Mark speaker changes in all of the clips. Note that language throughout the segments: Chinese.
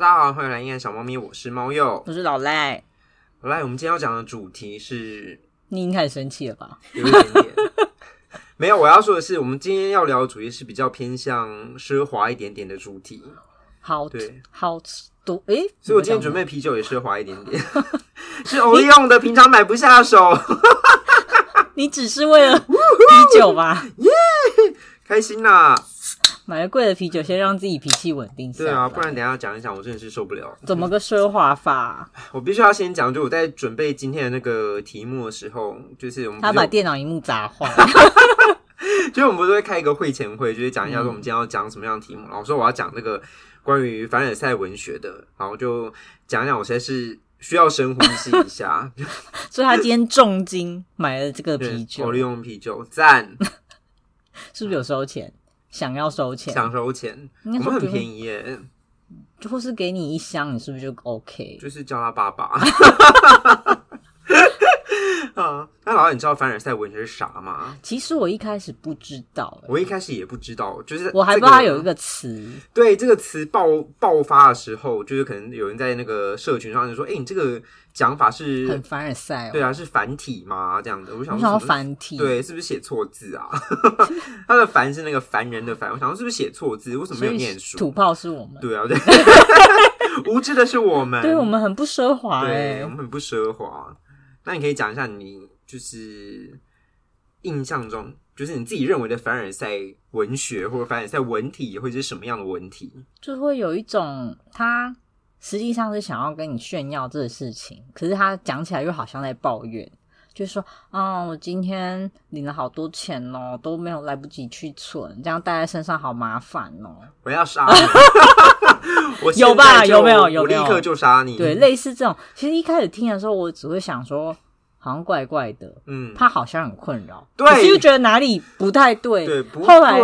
Speaker 1: 大家好，欢迎来阴暗小猫咪，我是猫鼬，
Speaker 2: 我是老赖。
Speaker 1: 老赖，我们今天要讲的主题是，
Speaker 2: 你已经开始生气了吧？
Speaker 1: 有一点点。没有，我要说的是，我们今天要聊的主题是比较偏向奢华一点点的主题。
Speaker 2: 好，
Speaker 1: 对，
Speaker 2: 好多诶，
Speaker 1: 所以我今天准备啤酒也奢华一点点，是欧利用的，平常买不下手。
Speaker 2: 你 只是为了啤酒吧？
Speaker 1: 耶，开心啦！
Speaker 2: 买了贵的啤酒，先让自己脾气稳定下来。
Speaker 1: 对啊，不然等一下讲一讲，我真的是受不了。
Speaker 2: 怎么个奢华法？
Speaker 1: 我必须要先讲，就我在准备今天的那个题目的时候，就是我们
Speaker 2: 他把电脑荧幕砸坏。
Speaker 1: 就是我们不是会开一个会前会，就是讲一下说我们今天要讲什么样的题目。然后说我要讲那个关于凡尔赛文学的，然后就讲一讲。我实在是需要深呼吸一下，
Speaker 2: 所以他今天重金买了这个啤酒，
Speaker 1: 我利用啤酒，赞，
Speaker 2: 是不是有收钱？想要收钱，
Speaker 1: 想收钱，我们很便宜耶，
Speaker 2: 就或是给你一箱，你是不是就 OK？
Speaker 1: 就是叫他爸爸。啊，那老板，你知道凡尔赛文学是啥吗？
Speaker 2: 其实我一开始不知道，
Speaker 1: 我一开始也不知道，就是、这个、
Speaker 2: 我还不知道有一个词。
Speaker 1: 对，这个词爆爆发的时候，就是可能有人在那个社群上就说：“哎、欸，你这个讲法是
Speaker 2: 很凡尔赛、哦。”
Speaker 1: 对啊，是繁体吗？这样的，我想
Speaker 2: 说，繁体，
Speaker 1: 对，是不是写错字啊？他的“凡”是那个凡人的“凡”，我想说是不是写错字？为什么没有念书？
Speaker 2: 土炮是我们，
Speaker 1: 对啊，对，无知的是我们，
Speaker 2: 对我们很不奢华，
Speaker 1: 对，我们很不奢华。那你可以讲一下你就是印象中，就是你自己认为的凡尔赛文学或者凡尔赛文体会是什么样的文体？
Speaker 2: 就会有一种他实际上是想要跟你炫耀这个事情，可是他讲起来又好像在抱怨，就是说啊、哦，我今天领了好多钱哦，都没有来不及去存，这样带在身上好麻烦哦。
Speaker 1: 我要杀你！我
Speaker 2: 有吧？有没有？有没有？
Speaker 1: 我立刻就杀你！
Speaker 2: 对，类似这种，其实一开始听的时候，我只会想说，好像怪怪的，嗯，他好像很困扰，对，可是又觉得哪里不太对。
Speaker 1: 对，不
Speaker 2: 后来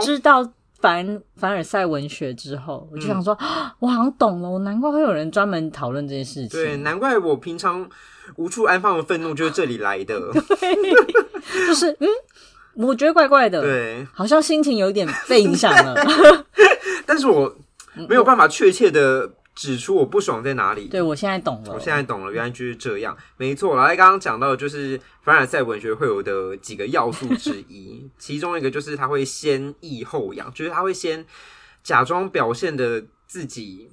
Speaker 2: 知道凡凡尔赛文学之后，我就想说，嗯、我好像懂了，我难怪会有人专门讨论这件事情。
Speaker 1: 对，难怪我平常无处安放的愤怒就是这里来的。
Speaker 2: 对，就是嗯，我觉得怪怪的，
Speaker 1: 对，
Speaker 2: 好像心情有一点被影响了。
Speaker 1: 但是我。没有办法确切的指出我不爽在哪里。
Speaker 2: 对，我现在懂了，
Speaker 1: 我现在懂了，原来就是这样。没错，来刚刚讲到的就是凡尔赛文学会有的几个要素之一，其中一个就是他会先抑后扬，就是他会先假装表现的自己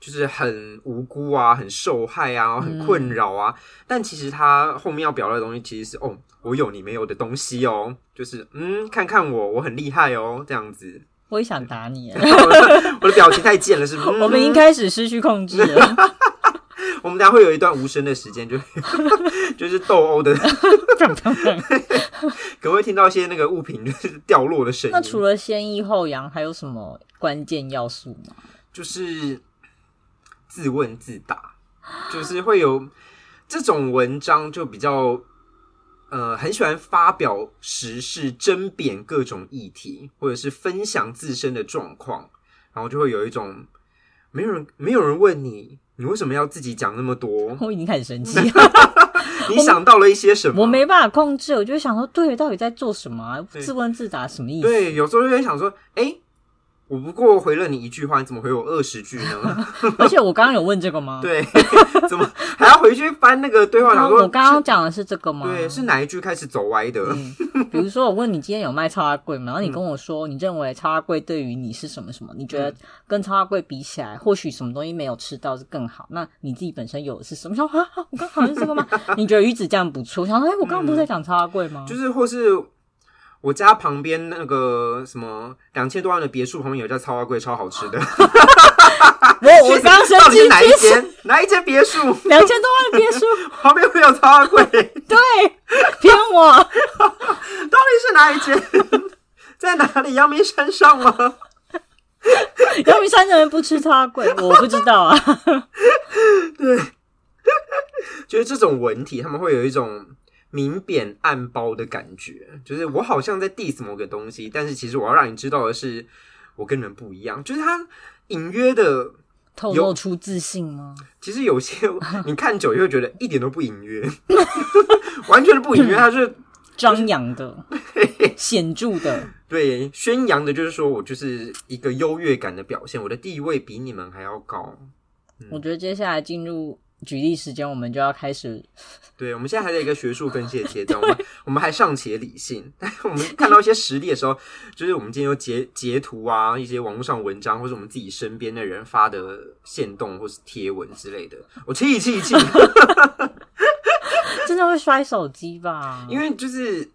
Speaker 1: 就是很无辜啊，很受害啊，很困扰啊，嗯、但其实他后面要表达的东西其实是哦，我有你没有的东西哦，就是嗯，看看我，我很厉害哦，这样子。
Speaker 2: 我也想打你，
Speaker 1: 我的表情太贱了，是不是？
Speaker 2: 我们已经开始失去控制了。
Speaker 1: 我们等下会有一段无声的时间，就就是斗殴的，可能会听到一些那个物品就是掉落的声音。
Speaker 2: 那除了先抑后扬，还有什么关键要素吗？
Speaker 1: 就是自问自答，就是会有这种文章就比较。呃，很喜欢发表时事、争辩各种议题，或者是分享自身的状况，然后就会有一种没有人没有人问你，你为什么要自己讲那么多？
Speaker 2: 我已经开始生气，
Speaker 1: 你想到了一些什么？
Speaker 2: 我，我没办法控制，我就想说，对，到底在做什么啊？自问自答什么意思？
Speaker 1: 对，有时候就会想说，哎、欸。我不过回了你一句话，你怎么回我二十句呢？
Speaker 2: 而且我刚刚有问这个吗？
Speaker 1: 对，怎么 还要回去翻那个对话？说
Speaker 2: 我刚刚讲的是这个吗？
Speaker 1: 对，是哪一句开始走歪的？
Speaker 2: 嗯、比如说，我问你今天有卖超阿贵吗？然后你跟我说，你认为超阿贵对于你是什么什么？你觉得跟超阿贵比起来，或许什么东西没有吃到是更好？那你自己本身有的是什么？我说啊，我刚好像是这个吗？你觉得鱼子酱不错？我想说，哎、欸，我刚刚不是在讲超阿贵吗？
Speaker 1: 就是或是。我家旁边那个什么两千多万的别墅旁边有一家超阿贵，超好吃的。
Speaker 2: 我我 刚生气，
Speaker 1: 哪一间？哪一间别墅？
Speaker 2: 两千多万的别墅
Speaker 1: 旁边会有超阿贵？
Speaker 2: 对，骗我！
Speaker 1: 到底是哪一间？在哪里？阳明山上吗？
Speaker 2: 阳明山的人不吃超阿贵，我不知道啊。
Speaker 1: 对，就是这种文体，他们会有一种。明贬暗褒的感觉，就是我好像在 diss 某个东西，但是其实我要让你知道的是，我跟人不一样。就是他隐约的
Speaker 2: 透露出自信吗？
Speaker 1: 其实有些你看久就会觉得一点都不隐约，完全的不隐约，他是
Speaker 2: 张扬的、显著的。
Speaker 1: 对，宣扬的就是说我就是一个优越感的表现，我的地位比你们还要高。
Speaker 2: 嗯、我觉得接下来进入。举例时间，我们就要开始。
Speaker 1: 对，我们现在还在一个学术分析的阶段，我们 我们还尚且理性，但我们看到一些实例的时候，就是我们今天有截截图啊，一些网络上文章，或是我们自己身边的人发的线动或是贴文之类的，我气气气，
Speaker 2: 真的会摔手机吧？
Speaker 1: 因为就是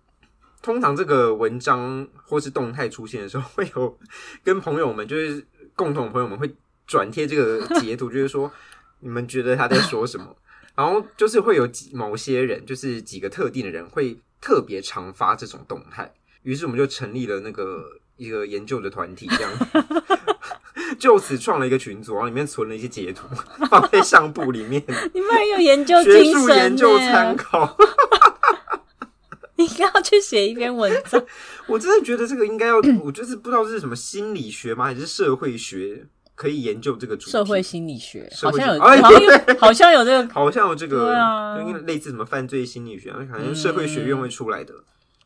Speaker 1: 通常这个文章或是动态出现的时候，会有跟朋友们，就是共同朋友们会转贴这个截图，就是说。你们觉得他在说什么？然后就是会有几某些人，就是几个特定的人会特别常发这种动态。于是我们就成立了那个一个研究的团体，这样 就此创了一个群组，然后里面存了一些截图，放在相簿里面。
Speaker 2: 你们还有研究精神，学术
Speaker 1: 研究参考。
Speaker 2: 你应该要去写一篇文章。
Speaker 1: 我真的觉得这个应该要，我就是不知道是什么心理学吗，还是社会学？可以研究这个主题，
Speaker 2: 社会心理学，
Speaker 1: 好像有，
Speaker 2: 好像有，好像有这个，
Speaker 1: 好像有这个，
Speaker 2: 对啊，
Speaker 1: 因为类似什么犯罪心理学，好像社会学院会出来的，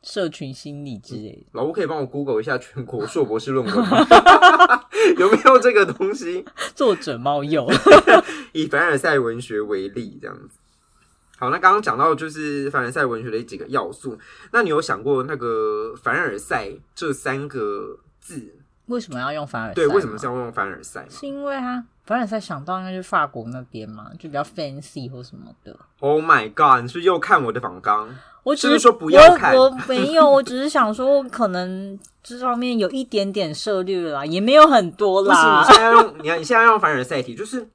Speaker 2: 社群心理之类的。
Speaker 1: 老吴可以帮我 Google 一下全国硕博士论文吗？有没有这个东西？
Speaker 2: 作者猫鼬，
Speaker 1: 以凡尔赛文学为例，这样子。好，那刚刚讲到就是凡尔赛文学的几个要素，那你有想过那个凡尔赛这三个字？
Speaker 2: 为什么要用凡尔赛？
Speaker 1: 对，为什么是要用凡尔赛？
Speaker 2: 是因为他凡尔赛想到应该就是法国那边嘛，就比较 fancy 或什么的。
Speaker 1: Oh my god！你是不是又看我的仿纲？
Speaker 2: 我只是
Speaker 1: 说不要看，
Speaker 2: 我，我没有，我只是想说，可能这方面有一点点涉猎啦，也没有很多啦。
Speaker 1: 你现在要用，你看你现在要用凡尔赛题，就是。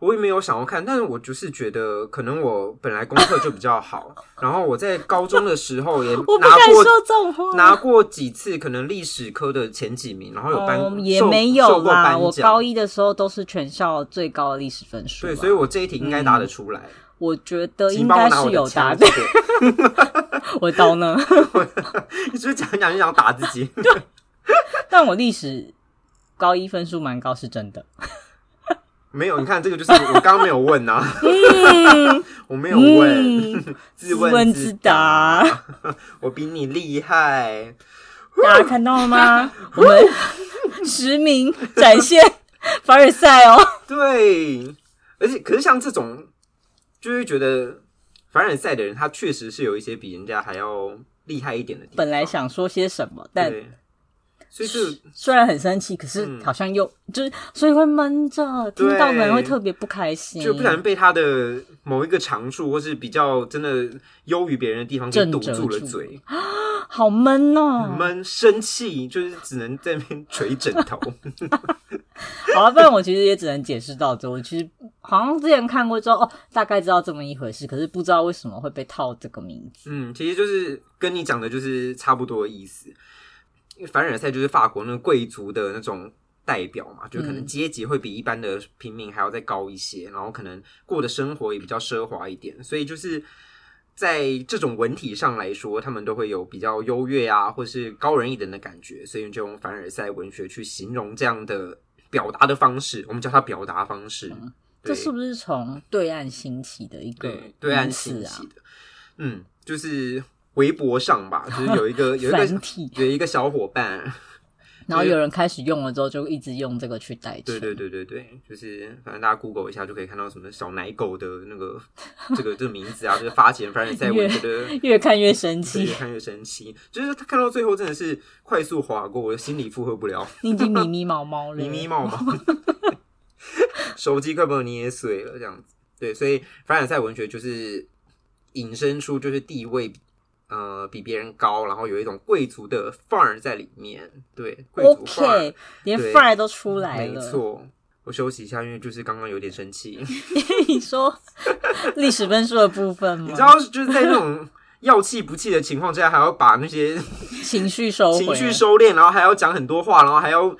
Speaker 1: 我也没有想要看，但是我就是觉得，可能我本来功课就比较好，然后我在高中的时候也 拿过拿过几次，可能历史科的前几名，然后有班、嗯、
Speaker 2: 也没有啦。我高一的时候都是全校最高的历史分数，
Speaker 1: 对，所以我这一题应该答得出来。嗯、
Speaker 2: 我觉得应该是有答的。我刀呢？
Speaker 1: 你是不是讲一讲就想打自己？
Speaker 2: 对，但我历史高一分数蛮高，是真的。
Speaker 1: 没有，你看这个就是我刚刚没有问呐、啊，嗯、我没有问，嗯、自问自答，我比你厉害，
Speaker 2: 大家看到了吗？我们实名展现凡尔赛哦，
Speaker 1: 对，而且可是像这种，就是觉得凡尔赛的人，他确实是有一些比人家还要厉害一点的地方。
Speaker 2: 本来想说些什么，但。
Speaker 1: 所以是
Speaker 2: 虽然很生气，可是好像又、嗯、就是，所以会闷着，听到的人会特别不开心，
Speaker 1: 就不想被他的某一个长处，或是比较真的优于别人的地方给堵住了嘴，
Speaker 2: 好闷哦，
Speaker 1: 闷生气，就是只能在那边捶枕头。
Speaker 2: 好了，不然我其实也只能解释到这。我其实好像之前看过之后，哦，大概知道这么一回事，可是不知道为什么会被套这个名字。
Speaker 1: 嗯，其实就是跟你讲的就是差不多的意思。凡尔赛就是法国那个贵族的那种代表嘛，就可能阶级会比一般的平民还要再高一些，然后可能过的生活也比较奢华一点，所以就是在这种文体上来说，他们都会有比较优越啊，或是高人一等的感觉，所以就用凡尔赛文学去形容这样的表达的方式，我们叫它表达方式。
Speaker 2: 嗯，这是不是从对岸兴起的一个
Speaker 1: 对，对岸兴起的？嗯，就是。微博上吧，就是有一个 有一个有一个小伙伴，
Speaker 2: 然后有人开始用了之后，就一直用这个去代替。
Speaker 1: 对对对对对，就是反正大家 Google 一下就可以看到什么小奶狗的那个这个这个名字啊，就是发钱凡尔赛文学的，
Speaker 2: 越看越生气，
Speaker 1: 越看越生气，就是他看到最后真的是快速划过，我的心里负荷不了，
Speaker 2: 你已经迷迷毛毛了，
Speaker 1: 迷迷毛毛，手机快被我捏碎了，这样子。对，所以凡尔赛文学就是引申出就是地位。呃，比别人高，然后有一种贵族的范儿在里面，对，贵族范儿
Speaker 2: ，OK，连范儿都出来了。
Speaker 1: 没错，我休息一下，因为就是刚刚有点生
Speaker 2: 气。你说历史分数的部分吗？
Speaker 1: 你知道，就是在那种要气不气的情况之下，还要把那些
Speaker 2: 情绪收
Speaker 1: 情绪收敛，然后还要讲很多话，然后还要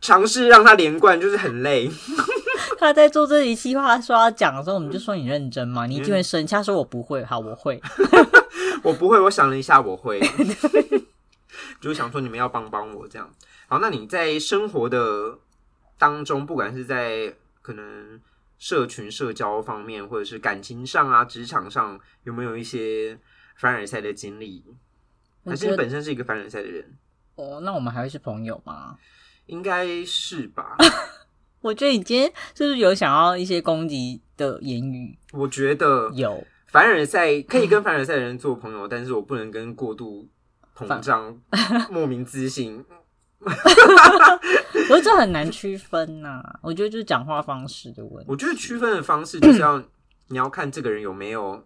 Speaker 1: 尝试让他连贯，就是很累。
Speaker 2: 他在做这一期话说要讲的时候，我们就说你认真嘛，你一定会生气。他说我不会，好，我会，
Speaker 1: 我不会。我想了一下，我会，就是想说你们要帮帮我这样。好，那你在生活的当中，不管是在可能社群社交方面，或者是感情上啊，职场上，有没有一些凡尔赛的经历？还是你本身是一个凡尔赛的人？
Speaker 2: 哦，那我们还会是朋友吗？
Speaker 1: 应该是吧。
Speaker 2: 我觉得你今天是不是有想要一些攻击的言语？
Speaker 1: 我觉得
Speaker 2: 有。
Speaker 1: 凡尔赛可以跟凡尔赛的人做朋友，但是我不能跟过度膨胀、莫名自信。我
Speaker 2: 觉得这很难区分呐、啊。我觉得就是讲话方式的问题。
Speaker 1: 我觉得区分的方式就是要你要看这个人有没有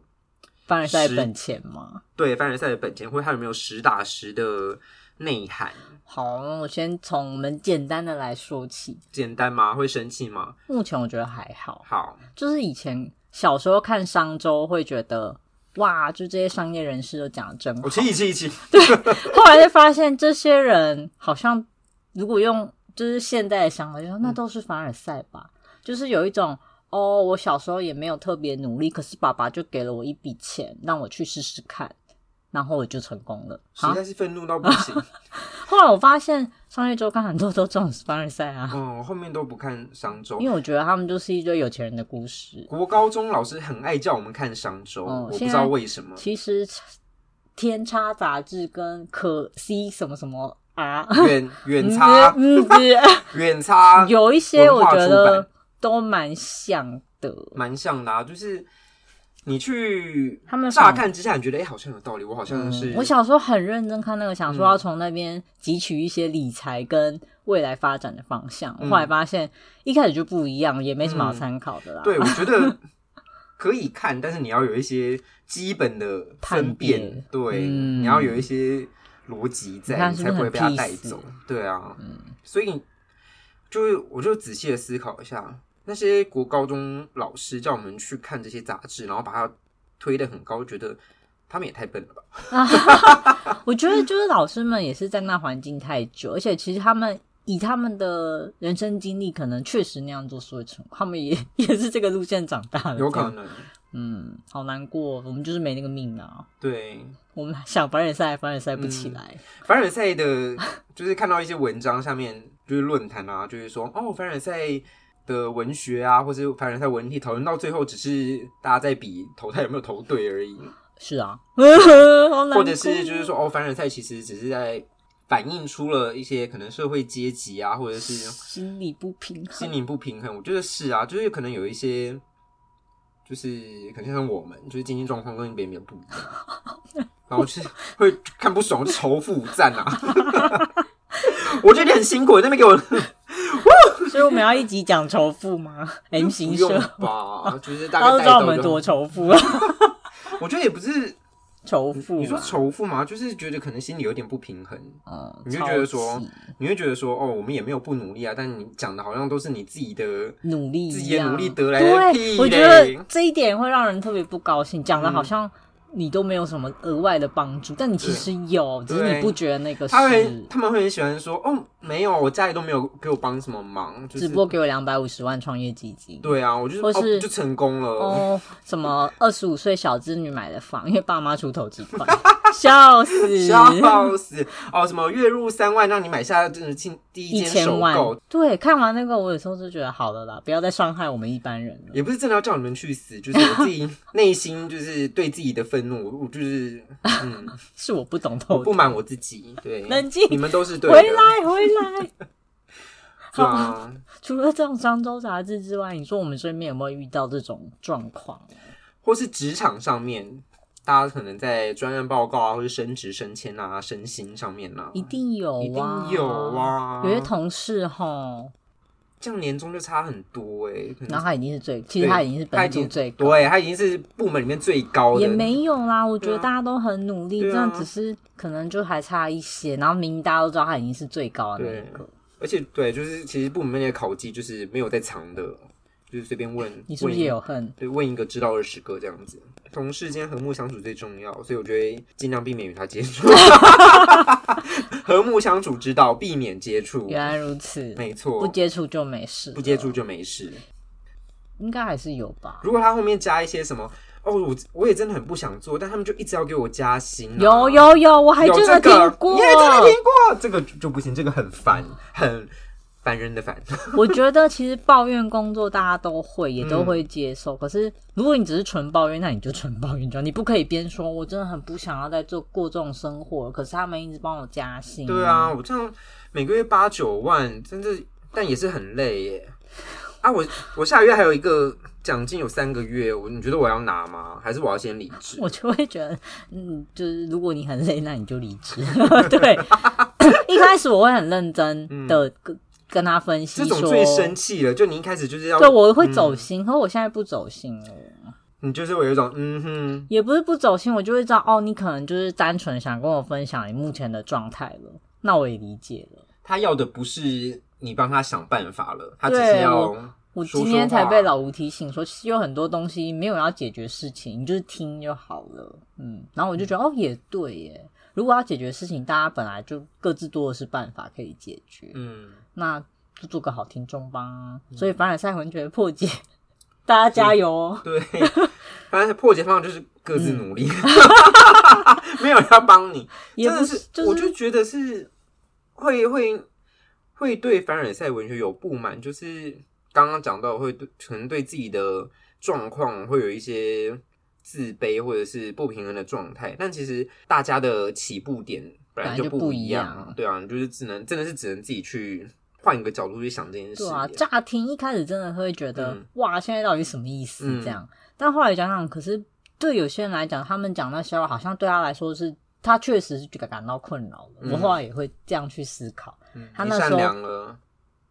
Speaker 2: 凡尔赛本钱吗？
Speaker 1: 对，凡尔赛的本钱，或者他有没有实打实的内涵。
Speaker 2: 好，我先从我们简单的来说起。
Speaker 1: 简单吗？会生气吗？
Speaker 2: 目前我觉得还好。
Speaker 1: 好，
Speaker 2: 就是以前小时候看商周会觉得。哇，就这些商业人士都讲的真好，
Speaker 1: 我气气气。
Speaker 2: 对，后来就发现这些人好像，如果用就是现在的想法，就说那都是凡尔赛吧。嗯、就是有一种哦，我小时候也没有特别努力，可是爸爸就给了我一笔钱，让我去试试看。然后我就成功了，
Speaker 1: 实在是愤怒到不行。
Speaker 2: 后来我发现商业周刊很多都这种凡尔赛啊，
Speaker 1: 嗯，我，后面都不看商周，
Speaker 2: 因为我觉得他们就是一堆有钱人的故事。
Speaker 1: 国高中老师很爱叫我们看商周，嗯、我不知道为什么。
Speaker 2: 其实天差杂志跟可 C 什么什么啊，
Speaker 1: 远 远差，嗯，远差
Speaker 2: 有一些我觉得都蛮像的，
Speaker 1: 蛮像的啊，就是。你去他们乍看之下，你觉得哎、欸，好像有道理。我好像是、
Speaker 2: 嗯、我小时候很认真看那个，想说要从那边汲取一些理财跟未来发展的方向。嗯、后来发现一开始就不一样，也没什么好参考的啦。
Speaker 1: 嗯、对，我觉得 可以看，但是你要有一些基本的分辨。对，嗯、你要有一些逻辑在，你才不会被他带走。对啊，嗯、所以就是我就仔细的思考一下。那些国高中老师叫我们去看这些杂志，然后把它推得很高，觉得他们也太笨了吧？
Speaker 2: 我觉得就是老师们也是在那环境太久，而且其实他们以他们的人生经历，可能确实那样做是会成功，他们也也是这个路线长大的，
Speaker 1: 有可能。
Speaker 2: 嗯，好难过，我们就是没那个命啊。
Speaker 1: 对，
Speaker 2: 我们想凡尔赛，凡尔赛不起来。
Speaker 1: 凡尔赛的，就是看到一些文章下面，就是论坛啊，就是说哦，凡尔赛。的文学啊，或者凡尔赛文体讨论到最后，只是大家在比投胎有没有投对而已。
Speaker 2: 是啊，
Speaker 1: 或者是就是说，哦，凡尔赛其实只是在反映出了一些可能社会阶级啊，或者是
Speaker 2: 心理不平衡，
Speaker 1: 心理不平衡。我觉得是啊，就是可能有一些，就是可能像我们，就是经济状况跟别人不一样，然后就是会看不爽，就仇富赞啊。我觉得你很辛苦，那边给我。
Speaker 2: 所以我们要一集讲仇富吗？M 型社
Speaker 1: 吧，就是大家 都
Speaker 2: 知道我们多仇富啊。
Speaker 1: 我觉得也不是
Speaker 2: 仇富，
Speaker 1: 你说仇富吗？就是觉得可能心里有点不平衡。嗯，你就觉得说，你会觉得说，哦，我们也没有不努力啊，但你讲的好像都是你自己的
Speaker 2: 努力，
Speaker 1: 自己的努力得来的屁。
Speaker 2: 我觉得这一点会让人特别不高兴，讲的好像。你都没有什么额外的帮助，但你其实有，只是你不觉得那个是。他
Speaker 1: 会，他们会很喜欢说，哦，没有，我家里都没有给我帮什么忙，
Speaker 2: 只不过给我两百五十万创业基金。
Speaker 1: 对啊，我就或是就成功了。哦，
Speaker 2: 什么二十五岁小资女买的房，因为爸妈出投资款，笑死，
Speaker 1: 笑死。哦，什么月入三万让你买下真的第一间首购。
Speaker 2: 对，看完那个，我有时候就觉得好了啦，不要再伤害我们一般人了。
Speaker 1: 也不是真的要叫你们去死，就是我自己内心就是对自己的愤怒。我就是，嗯，
Speaker 2: 是我不懂透，
Speaker 1: 不满我自己。对，
Speaker 2: 冷静，
Speaker 1: 你们都是对的。
Speaker 2: 回来，回来。
Speaker 1: 好啊，
Speaker 2: 除了这种商周杂志之外，你说我们身边有没有遇到这种状况？
Speaker 1: 或是职场上面，大家可能在专案报告啊，或者升职升迁啊、升薪上面呢、啊，
Speaker 2: 一定有、啊，
Speaker 1: 一定有啊。
Speaker 2: 有些同事哈。
Speaker 1: 这样年终就差很多哎、欸，
Speaker 2: 然后他已经是最，其实他已经是本组最高，
Speaker 1: 对，他已经是部门里面最高的。
Speaker 2: 也没有啦，我觉得大家都很努力，啊、这样只是可能就还差一些。然后明明大家都知道他已经是最高的那个，
Speaker 1: 而且对，就是其实部门里面的考绩就是没有在藏的，就是随便问，
Speaker 2: 你是不是也有恨？
Speaker 1: 对，问一个知道二十个这样子。同事间和睦相处最重要，所以我觉得尽量避免与他接触。和睦相处之道，避免接触。
Speaker 2: 原来如此，
Speaker 1: 没错，
Speaker 2: 不接触就没事，
Speaker 1: 不接触就没事。
Speaker 2: 应该还是有吧？
Speaker 1: 如果他后面加一些什么，哦，我我也真的很不想做，但他们就一直要给我加薪、啊。
Speaker 2: 有有有，我还真的听过，
Speaker 1: 你也真的听过，这个就不行，这个很烦，很烦人的烦。
Speaker 2: 我觉得其实抱怨工作大家都会，也都会接受。嗯、可是如果你只是纯抱怨，那你就纯抱怨就好，你不可以边说我真的很不想要再做过这种生活，可是他们一直帮我加薪。
Speaker 1: 对啊，我这样每个月八九万，真的，但也是很累耶。啊，我我下个月还有一个奖金，有三个月，我你觉得我要拿吗？还是我要先离职？
Speaker 2: 我就会觉得，嗯，就是如果你很累，那你就离职。对，一开始我会很认真的跟他分析，
Speaker 1: 这种最生气了，就你一开始就是要，
Speaker 2: 对，我会走心，嗯、可是我现在不走心了。
Speaker 1: 你就是我有一种，嗯哼，
Speaker 2: 也不是不走心，我就会知道，哦，你可能就是单纯想跟我分享你目前的状态了，那我也理解了。
Speaker 1: 他要的不是。你帮他想办法了，他只是要
Speaker 2: 我。我今天才被老吴提醒说，其实有很多东西没有要解决事情，你就是听就好了。嗯，然后我就觉得、嗯、哦，也对耶。如果要解决事情，大家本来就各自多的是办法可以解决。嗯，那就做个好听众吧。嗯、所以凡尔赛魂觉得破解，大家加油哦。
Speaker 1: 对，反正破解方法就是各自努力，嗯、没有人要帮你。也不是，就是、我就觉得是会会。会对凡尔赛文学有不满，就是刚刚讲到会对可能对自己的状况会有一些自卑或者是不平衡的状态，但其实大家的起步点本来就不一样对啊，就是只能真的是只能自己去换一个角度去想这件事。对啊，
Speaker 2: 乍听一开始真的会觉得、嗯、哇，现在到底什么意思这样？嗯、但后来想想，可是对有些人来讲，他们讲那些话，好像对他来说是。他确实是感到困扰我后来也会这样去思考。嗯、他那时候
Speaker 1: 你善良了，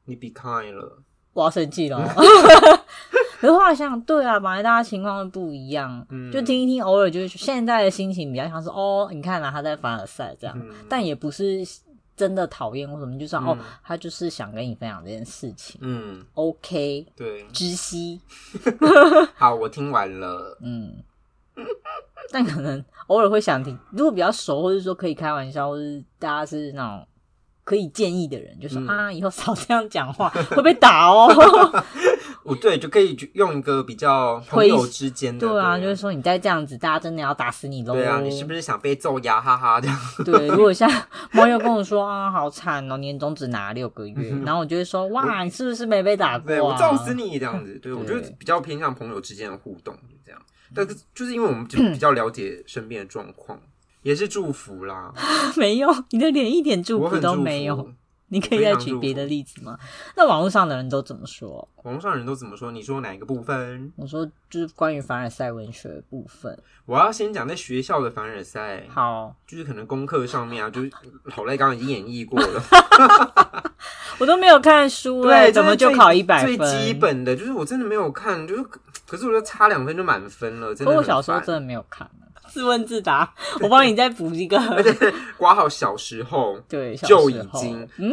Speaker 1: 你 be kind 了，
Speaker 2: 我要生气了。可是后来想想，对啊，本来大家情况都不一样，嗯、就听一听，偶尔就是现在的心情比较像是哦，你看啊，他在凡尔赛这样，嗯、但也不是真的讨厌或什么，就算、嗯、哦，他就是想跟你分享这件事情。嗯，OK，
Speaker 1: 对，
Speaker 2: 知悉。
Speaker 1: 好，我听完了。
Speaker 2: 嗯。但可能偶尔会想听，如果比较熟，或者说可以开玩笑，或是大家是那种可以建议的人，就说、嗯、啊，以后少这样讲话，会被打哦。
Speaker 1: 哦，对，就可以用一个比较朋友之间的，
Speaker 2: 对啊，就是说你再这样子，大家真的要打死你喽。
Speaker 1: 对啊，你是不是想被揍呀？哈哈，这样。
Speaker 2: 对，如果像 网友跟我说啊，好惨哦，年终只拿六个月，然后我就会说哇，你是不是没被打过、啊？
Speaker 1: 对，我揍死你这样子。对，对我觉得比较偏向朋友之间的互动这样。但是就是因为我们就比较了解身边的状况，也是祝福啦。
Speaker 2: 没有，你的脸一点祝福都没有。你可以再举别的例子吗？那网络上的人都怎么说？
Speaker 1: 网络上的人都怎么说？你说哪一个部分？
Speaker 2: 我说就是关于凡尔赛文学的部分。
Speaker 1: 我要先讲在学校的凡尔赛。
Speaker 2: 好，
Speaker 1: 就是可能功课上面啊，就是老赖刚刚已经演绎过了。
Speaker 2: 我都没有看书，对，怎么就考一百分？
Speaker 1: 最基本的就是我真的没有看，就是可是我就差两分就满分了。真的，
Speaker 2: 我小时候真的没有看。自问自答，我帮你再补一个。
Speaker 1: 而且挂号小时候，
Speaker 2: 对，
Speaker 1: 就已经
Speaker 2: 嗯，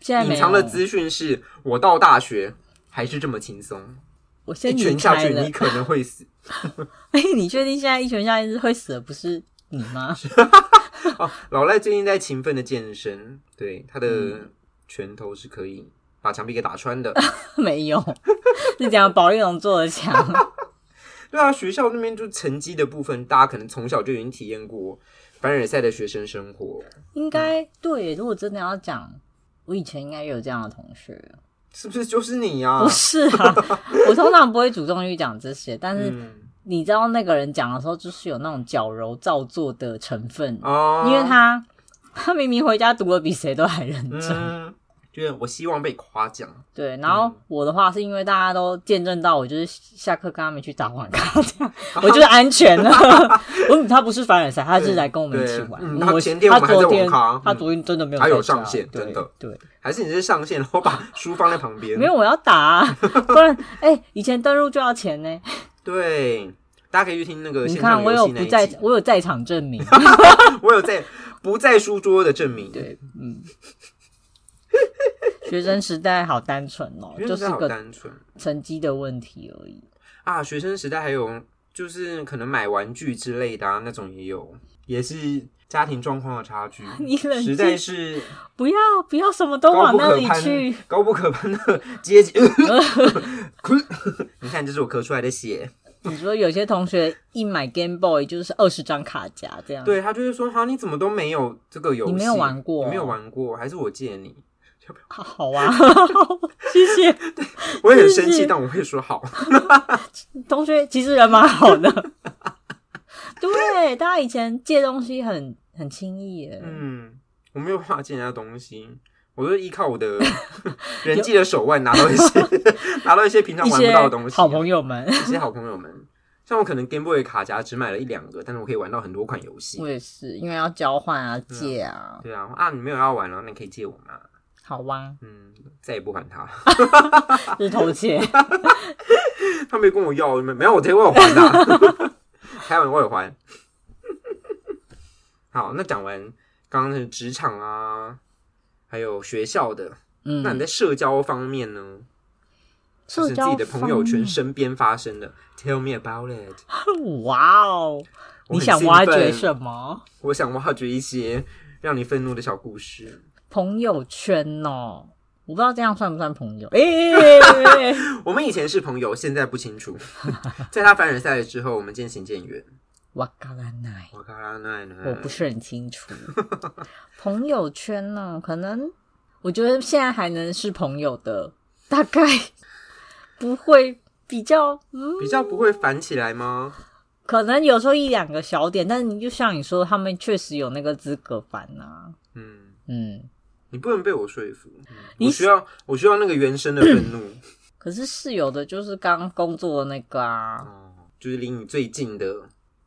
Speaker 2: 现在
Speaker 1: 隐藏的资讯是我到大学还是这么轻松。
Speaker 2: 我先
Speaker 1: 一拳下去，你可能会死。
Speaker 2: 哎，你确定现在一拳下去是会死的不是你吗？
Speaker 1: 哦，老赖最近在勤奋的健身，对他的拳头是可以把墙壁给打穿的。
Speaker 2: 没有，是讲保丽龙做的墙。
Speaker 1: 对啊，学校那边就成绩的部分，大家可能从小就已经体验过凡尔赛的学生生活。
Speaker 2: 应该、嗯、对，如果真的要讲，我以前应该也有这样的同学，
Speaker 1: 是不是就是你啊？
Speaker 2: 不是啊，我通常不会主动去讲这些，但是你知道那个人讲的时候，就是有那种矫揉造作的成分哦，因为他他明明回家读的比谁都还认真。嗯
Speaker 1: 因为我希望被夸奖，
Speaker 2: 对。然后我的话是因为大家都见证到我，就是下课跟他们去打网咖，这样 我觉得安全了。我，他不是凡尔赛，他是来跟我们一起玩。
Speaker 1: 他前天我们还在网咖，
Speaker 2: 他昨天真的没有，
Speaker 1: 他有上线，真的对。还是你是上线，然后把书放在旁边？
Speaker 2: 没有，我要打，不然哎，以前登录就要钱呢。
Speaker 1: 对，大家可以去听那个。
Speaker 2: 你看，我有不在，我有在场证明，
Speaker 1: 我有在不在书桌的证明。
Speaker 2: 对，嗯。学生时代好单纯哦，就是个单纯成绩的问题而已
Speaker 1: 啊。学生时代还有就是可能买玩具之类的啊，那种也有，也是家庭状况的差距。
Speaker 2: 你冷静，
Speaker 1: 实在是
Speaker 2: 不要不要什么都往那里去，
Speaker 1: 高不可攀的阶级。你看，这是我咳出来的血。
Speaker 2: 你说有些同学一买 Game Boy 就是二十张卡夹这样，
Speaker 1: 对他就是说哈，你怎么都没有这个游戏？
Speaker 2: 你没有玩过，
Speaker 1: 你没有玩过，还是我借你？
Speaker 2: 好好啊，谢谢。
Speaker 1: 我也很生气，但我会说好。
Speaker 2: 同学其实人蛮好的，对，大家以前借东西很很轻易耶。
Speaker 1: 嗯，我没有办法借人家东西，我都依靠我的人际的手腕拿到一些拿到一些平常玩不到的东西。
Speaker 2: 好朋友们，
Speaker 1: 一些好朋友们，像我可能 Game Boy 卡夹只买了一两个，但是我可以玩到很多款游戏。
Speaker 2: 我也是，因为要交换啊，借啊。
Speaker 1: 对啊，啊，你没有要玩了，那你可以借我吗？
Speaker 2: 好哇，
Speaker 1: 嗯，再也不还他，
Speaker 2: 是偷窃。
Speaker 1: 他没跟我要，没有，我直接我有还他，开完我有还。好，那讲完刚刚的职场啊，还有学校的，嗯，那你在社交方面呢？就是自己的朋友圈身边发生的，Tell me about it。
Speaker 2: 哇哦，你想挖掘什么？
Speaker 1: 我想挖掘一些让你愤怒的小故事。
Speaker 2: 朋友圈哦，我不知道这样算不算朋友。哎、欸，
Speaker 1: 我们以前是朋友，现在不清楚。在他凡尔赛之后，我们渐行渐远。
Speaker 2: 哇嘎啦奈，
Speaker 1: 瓦嘎拉奈，
Speaker 2: 我不是很清楚。朋友圈呢？可能我觉得现在还能是朋友的，大概不会 比较，嗯，
Speaker 1: 比较不会烦起来吗？
Speaker 2: 可能有时候一两个小点，但是你就像你说，他们确实有那个资格烦呐、啊。嗯
Speaker 1: 嗯。你不能被我说服，我需要我需要那个原生的愤怒。
Speaker 2: 可是室友的就是刚工作的那个啊，
Speaker 1: 哦，就是离你最近的。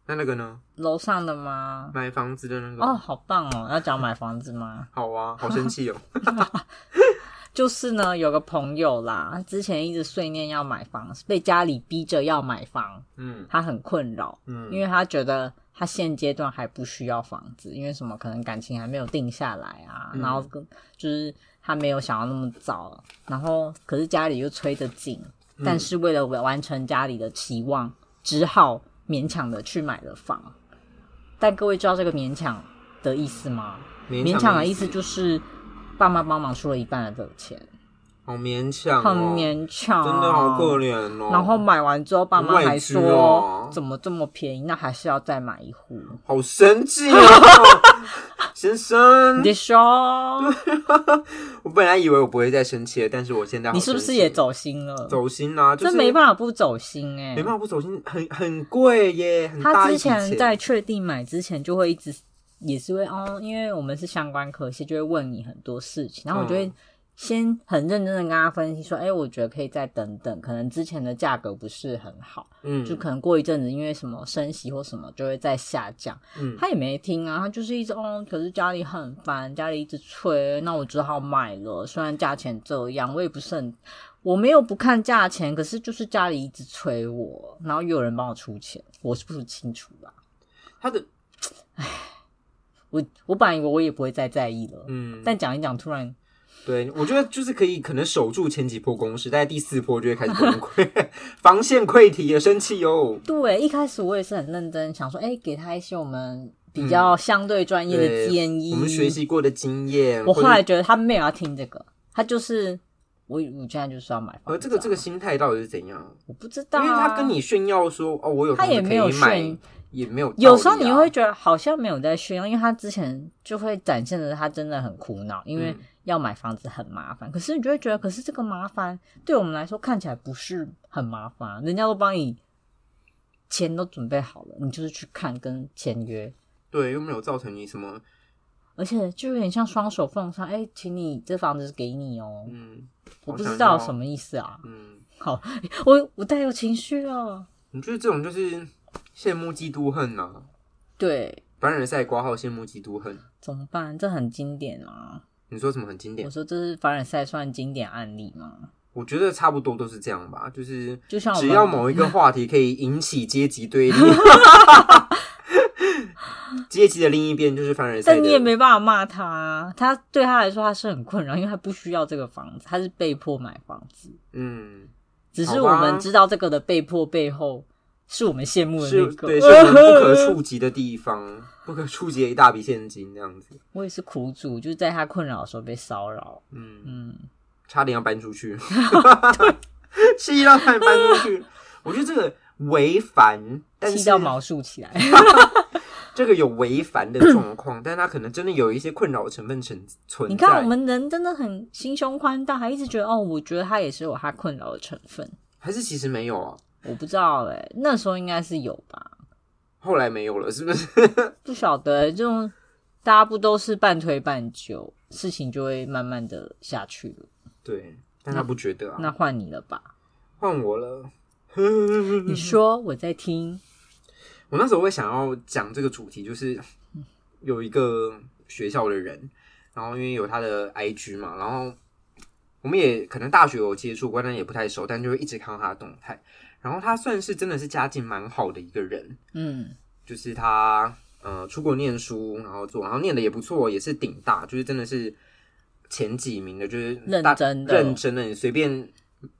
Speaker 1: 那那个呢？
Speaker 2: 楼上的吗？
Speaker 1: 买房子的那个？
Speaker 2: 哦，好棒哦！要讲买房子吗？
Speaker 1: 好啊，好生气哦。
Speaker 2: 就是呢，有个朋友啦，之前一直碎念要买房，被家里逼着要买房，嗯，他很困扰，嗯，因为他觉得。他现阶段还不需要房子，因为什么？可能感情还没有定下来啊。嗯、然后跟就是他没有想要那么早，然后可是家里又催得紧，嗯、但是为了完成家里的期望，只好勉强的去买了房。但各位知道这个勉强的意思吗？勉强的意思就是爸妈帮忙出了一半的这个钱。
Speaker 1: 好勉强，
Speaker 2: 很勉强，
Speaker 1: 真的好可怜哦。
Speaker 2: 然后买完之后，爸妈还说怎么这么便宜？那还是要再买一户。
Speaker 1: 好生气啊，先生！
Speaker 2: 你说，
Speaker 1: 我本来以为我不会再生气了，但是我现在，
Speaker 2: 你是不是也走心了？
Speaker 1: 走心啊，这
Speaker 2: 没办法不走心哎，
Speaker 1: 没办法不走心，很很贵耶。
Speaker 2: 他之前在确定买之前，就会一直也是会哦，因为我们是相关科系，就会问你很多事情，然后我就会。先很认真的跟他分析说，哎、欸，我觉得可以再等等，可能之前的价格不是很好，嗯，就可能过一阵子因为什么升息或什么就会再下降，嗯，他也没听啊，他就是一直哦，可是家里很烦，家里一直催，那我只好买了，虽然价钱这样，我也不是很，我没有不看价钱，可是就是家里一直催我，然后又有人帮我出钱，我是不是清楚吧？
Speaker 1: 他的，
Speaker 2: 唉，我我本来以为我也不会再在意了，嗯，但讲一讲突然。
Speaker 1: 对，我觉得就是可以，可能守住前几波攻势，但第四波就会开始崩溃，防线溃堤也生气哦。
Speaker 2: 对，一开始我也是很认真想说，哎，给他一些我们比较相对专业的建议，
Speaker 1: 嗯、我们学习过的经验。
Speaker 2: 我后来觉得他没有要听这个，他就是我，我现在就是要买房。
Speaker 1: 而这个这个心态到底是怎样？
Speaker 2: 我不知道、啊，
Speaker 1: 因为他跟你炫耀说，哦，我有他也没有炫，也没有、啊。
Speaker 2: 有时候你会觉得好像没有在炫耀，因为他之前就会展现的他真的很苦恼，因为。要买房子很麻烦，可是你就会觉得，可是这个麻烦对我们来说看起来不是很麻烦，人家都帮你钱都准备好了，你就是去看跟签约，
Speaker 1: 对，又没有造成你什么，
Speaker 2: 而且就有点像双手奉上，哎、欸，请你这房子是给你哦、喔，嗯，我不知道什么意思啊，嗯，好，我我带有情绪了，
Speaker 1: 你觉得这种就是羡慕嫉妒恨呐、啊？
Speaker 2: 对，
Speaker 1: 凡尔赛挂号羡慕嫉妒恨，
Speaker 2: 怎么办？这很经典啊。
Speaker 1: 你说什么很经典？
Speaker 2: 我说这是凡尔赛算经典案例吗？
Speaker 1: 我觉得差不多都是这样吧，就是就像只要某一个话题可以引起阶级对立，阶级的另一边就是凡尔赛。
Speaker 2: 但你也没办法骂他，他对他来说他是很困扰，因为他不需要这个房子，他是被迫买房子。嗯，只是我们知道这个的被迫背后。是我们羡慕的那个，
Speaker 1: 对，是我们 不可触及的地方，不可触及的一大笔现金，这样子。
Speaker 2: 我也是苦主，就是在他困扰的时候被骚扰，
Speaker 1: 嗯嗯，差点要搬出去，气到差点搬出去。我觉得这个为烦，但是
Speaker 2: 气到毛竖起来，
Speaker 1: 这个有违反的状况，但他可能真的有一些困扰的成分存存在。
Speaker 2: 你看，我们人真的很心胸宽大，还一直觉得哦，我觉得他也是有他困扰的成分，
Speaker 1: 还是其实没有啊？
Speaker 2: 我不知道哎、欸，那时候应该是有吧，
Speaker 1: 后来没有了，是不是？
Speaker 2: 不晓得、欸，这种大家不都是半推半就，事情就会慢慢的下去了。
Speaker 1: 对，但他不觉得啊。
Speaker 2: 那换你了吧？
Speaker 1: 换我了。
Speaker 2: 你说，我在听。
Speaker 1: 我那时候会想要讲这个主题，就是有一个学校的人，然后因为有他的 IG 嘛，然后我们也可能大学有接触过，但也不太熟，但就会一直看到他的动态。然后他算是真的是家境蛮好的一个人，嗯，就是他呃出国念书，然后做，然后念的也不错，也是顶大，就是真的是前几名的，就是
Speaker 2: 认真的。
Speaker 1: 认真的，你随便，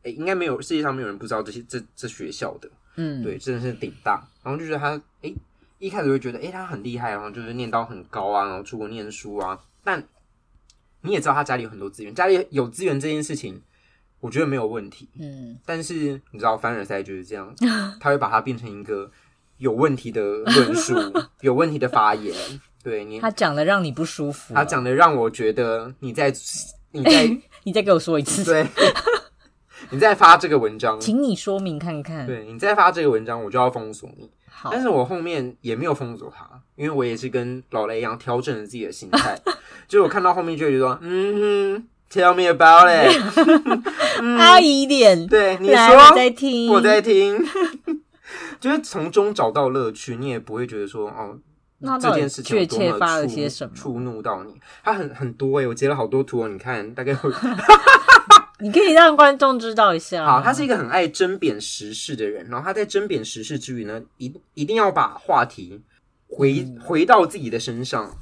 Speaker 1: 欸，应该没有世界上没有人不知道这些这这学校的，嗯，对，真的是顶大，然后就觉得他哎、欸，一开始会觉得哎、欸，他很厉害，然后就是念到很高啊，然后出国念书啊，但你也知道他家里有很多资源，家里有资源这件事情。我觉得没有问题，嗯，但是你知道凡尔赛就是这样，他会把它变成一个有问题的论述，有问题的发言。对你，
Speaker 2: 他讲的让你不舒服，
Speaker 1: 他讲的让我觉得你在你在、
Speaker 2: 欸、你再给我说一次，
Speaker 1: 对，你在发这个文章，
Speaker 2: 请你说明看看。
Speaker 1: 对，你再发这个文章，我就要封锁你。
Speaker 2: 好，
Speaker 1: 但是我后面也没有封锁他，因为我也是跟老雷一样调整了自己的心态，就我看到后面就会觉得，嗯哼。Tell me about it，
Speaker 2: 嗯、阿姨脸，
Speaker 1: 对你说，
Speaker 2: 我在听，
Speaker 1: 我在听，就是从中找到乐趣，你也不会觉得说哦，那这件事情有多么触发了些什么，触怒到你。他很很多诶、欸，我截了好多图哦，你看，大概会，
Speaker 2: 你可以让观众知道一下。
Speaker 1: 好，他是一个很爱针砭时事的人，然后他在针砭时事之余呢，一一定要把话题回、嗯、回到自己的身上。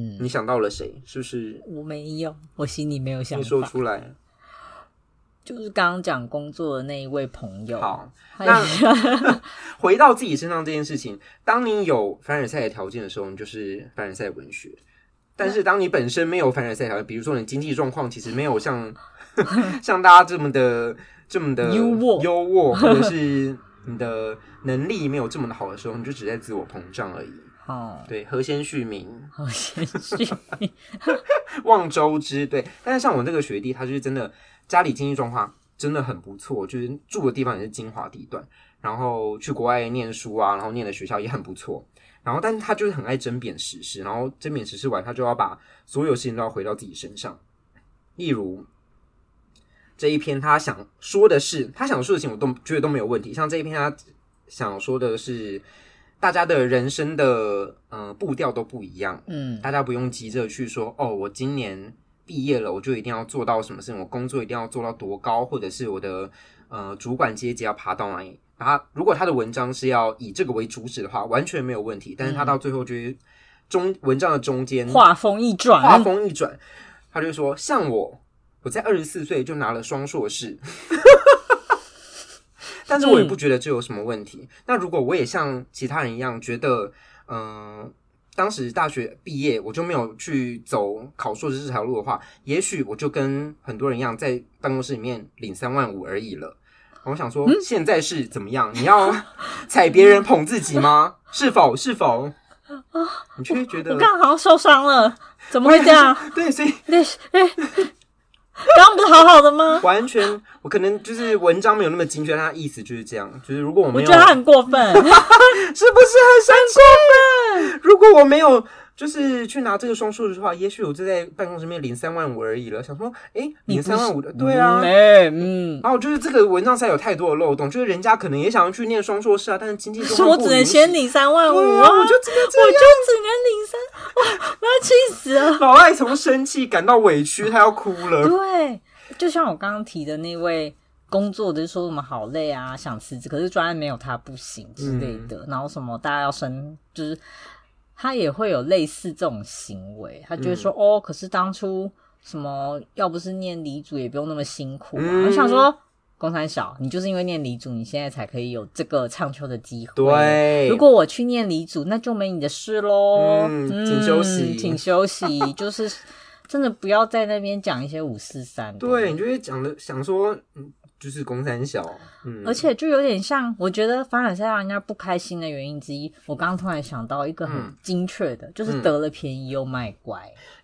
Speaker 1: 嗯，你想到了谁？是不是？
Speaker 2: 我没有，我心里没有想
Speaker 1: 说出来，
Speaker 2: 就是刚刚讲工作的那一位朋友。
Speaker 1: 好，那 回到自己身上这件事情，当你有凡尔赛的条件的时候，你就是凡尔赛文学；但是当你本身没有凡尔赛条件，比如说你经济状况其实没有像 像大家这么的这么的优渥优渥，或者是你的能力没有这么的好的时候，你就只在自我膨胀而已。哦，对，何先旭名，
Speaker 2: 何先旭名，
Speaker 1: 望周知，对。但是像我这个学弟，他就是真的家里经济状况真的很不错，就是住的地方也是精华地段，然后去国外念书啊，然后念的学校也很不错。然后，但是他就是很爱争辩时事，然后争辩时事完，他就要把所有事情都要回到自己身上。例如这一篇，他想说的是，他想说的事情，我都觉得都没有问题。像这一篇，他想说的是。大家的人生的呃步调都不一样，嗯，大家不用急着去说哦，我今年毕业了，我就一定要做到什么事情，我工作一定要做到多高，或者是我的呃主管阶级要爬到哪里。他如果他的文章是要以这个为主旨的话，完全没有问题。但是他到最后就是中文章的中间
Speaker 2: 画风一转，
Speaker 1: 画风一转，他就说，像我，我在二十四岁就拿了双硕士。但是我也不觉得这有什么问题。嗯、那如果我也像其他人一样觉得，嗯、呃，当时大学毕业我就没有去走考硕士这条路的话，也许我就跟很多人一样在办公室里面领三万五而已了。我想说，现在是怎么样？你要 踩别人捧自己吗？是否？是否？你却觉得我
Speaker 2: 刚好像受伤了？怎么会这样？
Speaker 1: 对，所以
Speaker 2: 对，对。刚刚不是好好的吗？
Speaker 1: 完全，我可能就是文章没有那么精确，他的意思就是这样。就是如果我没有，
Speaker 2: 我觉得他很过分，是不是
Speaker 1: 很生气？如果我没有。就是去拿这个双硕士的话，也许我就在办公室里面领三万五而已了。想说，哎、欸，领三万五的，对啊，嗯。然后就是这个文章才有太多的漏洞，就是人家可能也想要去念双硕士啊，但是经济
Speaker 2: 我只能先领三万五啊，
Speaker 1: 我就只能，
Speaker 2: 我就只能领三，哇，我要气死了。
Speaker 1: 老艾从生气感到委屈，他要哭了。
Speaker 2: 对，就像我刚刚提的那位工作的，就是说我们好累啊，想辞职，可是专案没有他不行之类的，嗯、然后什么大家要升，就是。他也会有类似这种行为，他就会说：“嗯、哦，可是当初什么要不是念理组，也不用那么辛苦啊。嗯”我想说，公三小，你就是因为念理组，你现在才可以有这个唱秋的机会。
Speaker 1: 对，
Speaker 2: 如果我去念理组，那就没你的事喽。
Speaker 1: 嗯，请休息，
Speaker 2: 请、嗯、休息，就是真的不要在那边讲一些五四三。
Speaker 1: 对，你就会讲的想说，就是公三小，嗯，
Speaker 2: 而且就有点像，我觉得凡尔赛让人家不开心的原因之一，我刚刚突然想到一个很精确的，嗯、就是得了便宜又卖乖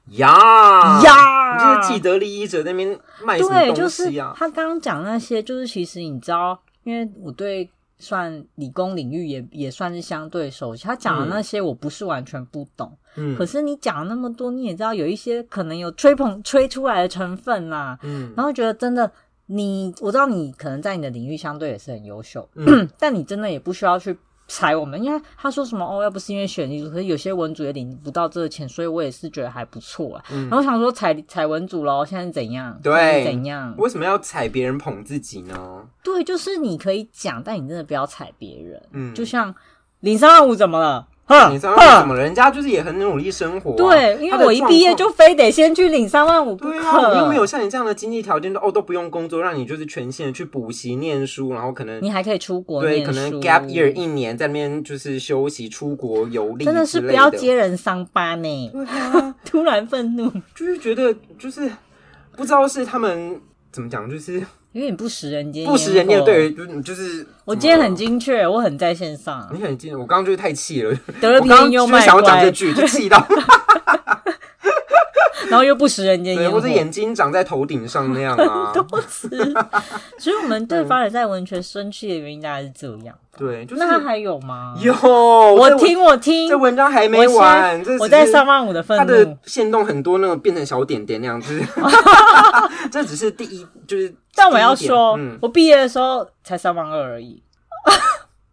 Speaker 1: 呀。
Speaker 2: 呀，
Speaker 1: 你就是既得利益者那边卖什么东西啊？
Speaker 2: 对，就是他刚刚讲那些，就是其实你知道，因为我对。算理工领域也也算是相对熟悉，他讲的那些我不是完全不懂，嗯，可是你讲了那么多，你也知道有一些可能有吹捧吹出来的成分啦，嗯，然后觉得真的你，我知道你可能在你的领域相对也是很优秀，嗯，但你真的也不需要去。踩我们，因为他说什么哦，要不是因为选理组，可是有些文组也领不到这个钱，所以我也是觉得还不错啊。嗯、然后我想说踩踩文组喽，现在是怎样？
Speaker 1: 对，
Speaker 2: 怎样？
Speaker 1: 为什么要踩别人捧自己呢？
Speaker 2: 对，就是你可以讲，但你真的不要踩别人。嗯，就像领三万五怎么了？
Speaker 1: 领三万五怎么了？人家就是也很努力生活。
Speaker 2: 对，因为我一毕业就非得先去领三万五不可。对啊，
Speaker 1: 又没有像你这样的经济条件，哦都不用工作，让你就是全心的去补习念书，然后可能
Speaker 2: 你还可以出国。
Speaker 1: 对，可能 gap year 一年在那边就是休息、出国游历。
Speaker 2: 真的是不要揭人伤疤呢。
Speaker 1: 对啊，
Speaker 2: 突然愤怒，
Speaker 1: 就是觉得就是不知道是他们怎么讲，就是。
Speaker 2: 有点不食人间，
Speaker 1: 不食人间，对，就就是
Speaker 2: 我今天很精确，我很在线上。
Speaker 1: 你很精，我刚刚就是太气了，
Speaker 2: 得了便宜又卖乖，
Speaker 1: 想要讲这句就气到。
Speaker 2: 然后又不食人间烟火，
Speaker 1: 或者眼睛长在头顶上那样啊，
Speaker 2: 多吃。所以我们对凡尔赛文学生气的原因大概是这样。
Speaker 1: 对，就是、
Speaker 2: 那他还有吗？
Speaker 1: 有，
Speaker 2: 我听我听，
Speaker 1: 这文章还没完。
Speaker 2: 我，我在三万五的分，
Speaker 1: 他的线动很多，那种变成小点点那样子。这只是第一，就是。
Speaker 2: 但我要说，嗯、我毕业的时候才三万二而已。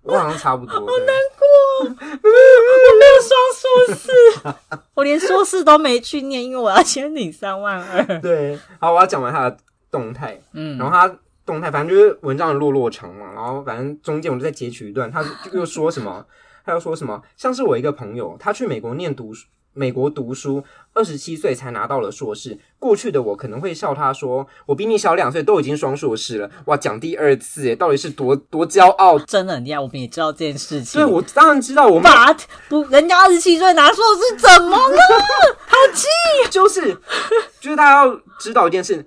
Speaker 1: 我好像差不多，
Speaker 2: 好难过，我没有双硕士，我连硕士都没去念，因为我要先领三万二。
Speaker 1: 对，好，我要讲完他的动态，嗯，然后他动态反正就是文章的落落长嘛，然后反正中间我就再截取一段，他就又说什么，他又说什么，像是我一个朋友，他去美国念读书。美国读书，二十七岁才拿到了硕士。过去的我可能会笑他说：“我比你小两岁，都已经双硕士了。”哇，讲第二次，到底是多多骄傲？
Speaker 2: 真的很厉害，我们也知道这件事情。
Speaker 1: 对，我当然知道。我们
Speaker 2: But 不，人家二十七岁拿硕士怎么了？好气！
Speaker 1: 就是，就是大家要知道一件事。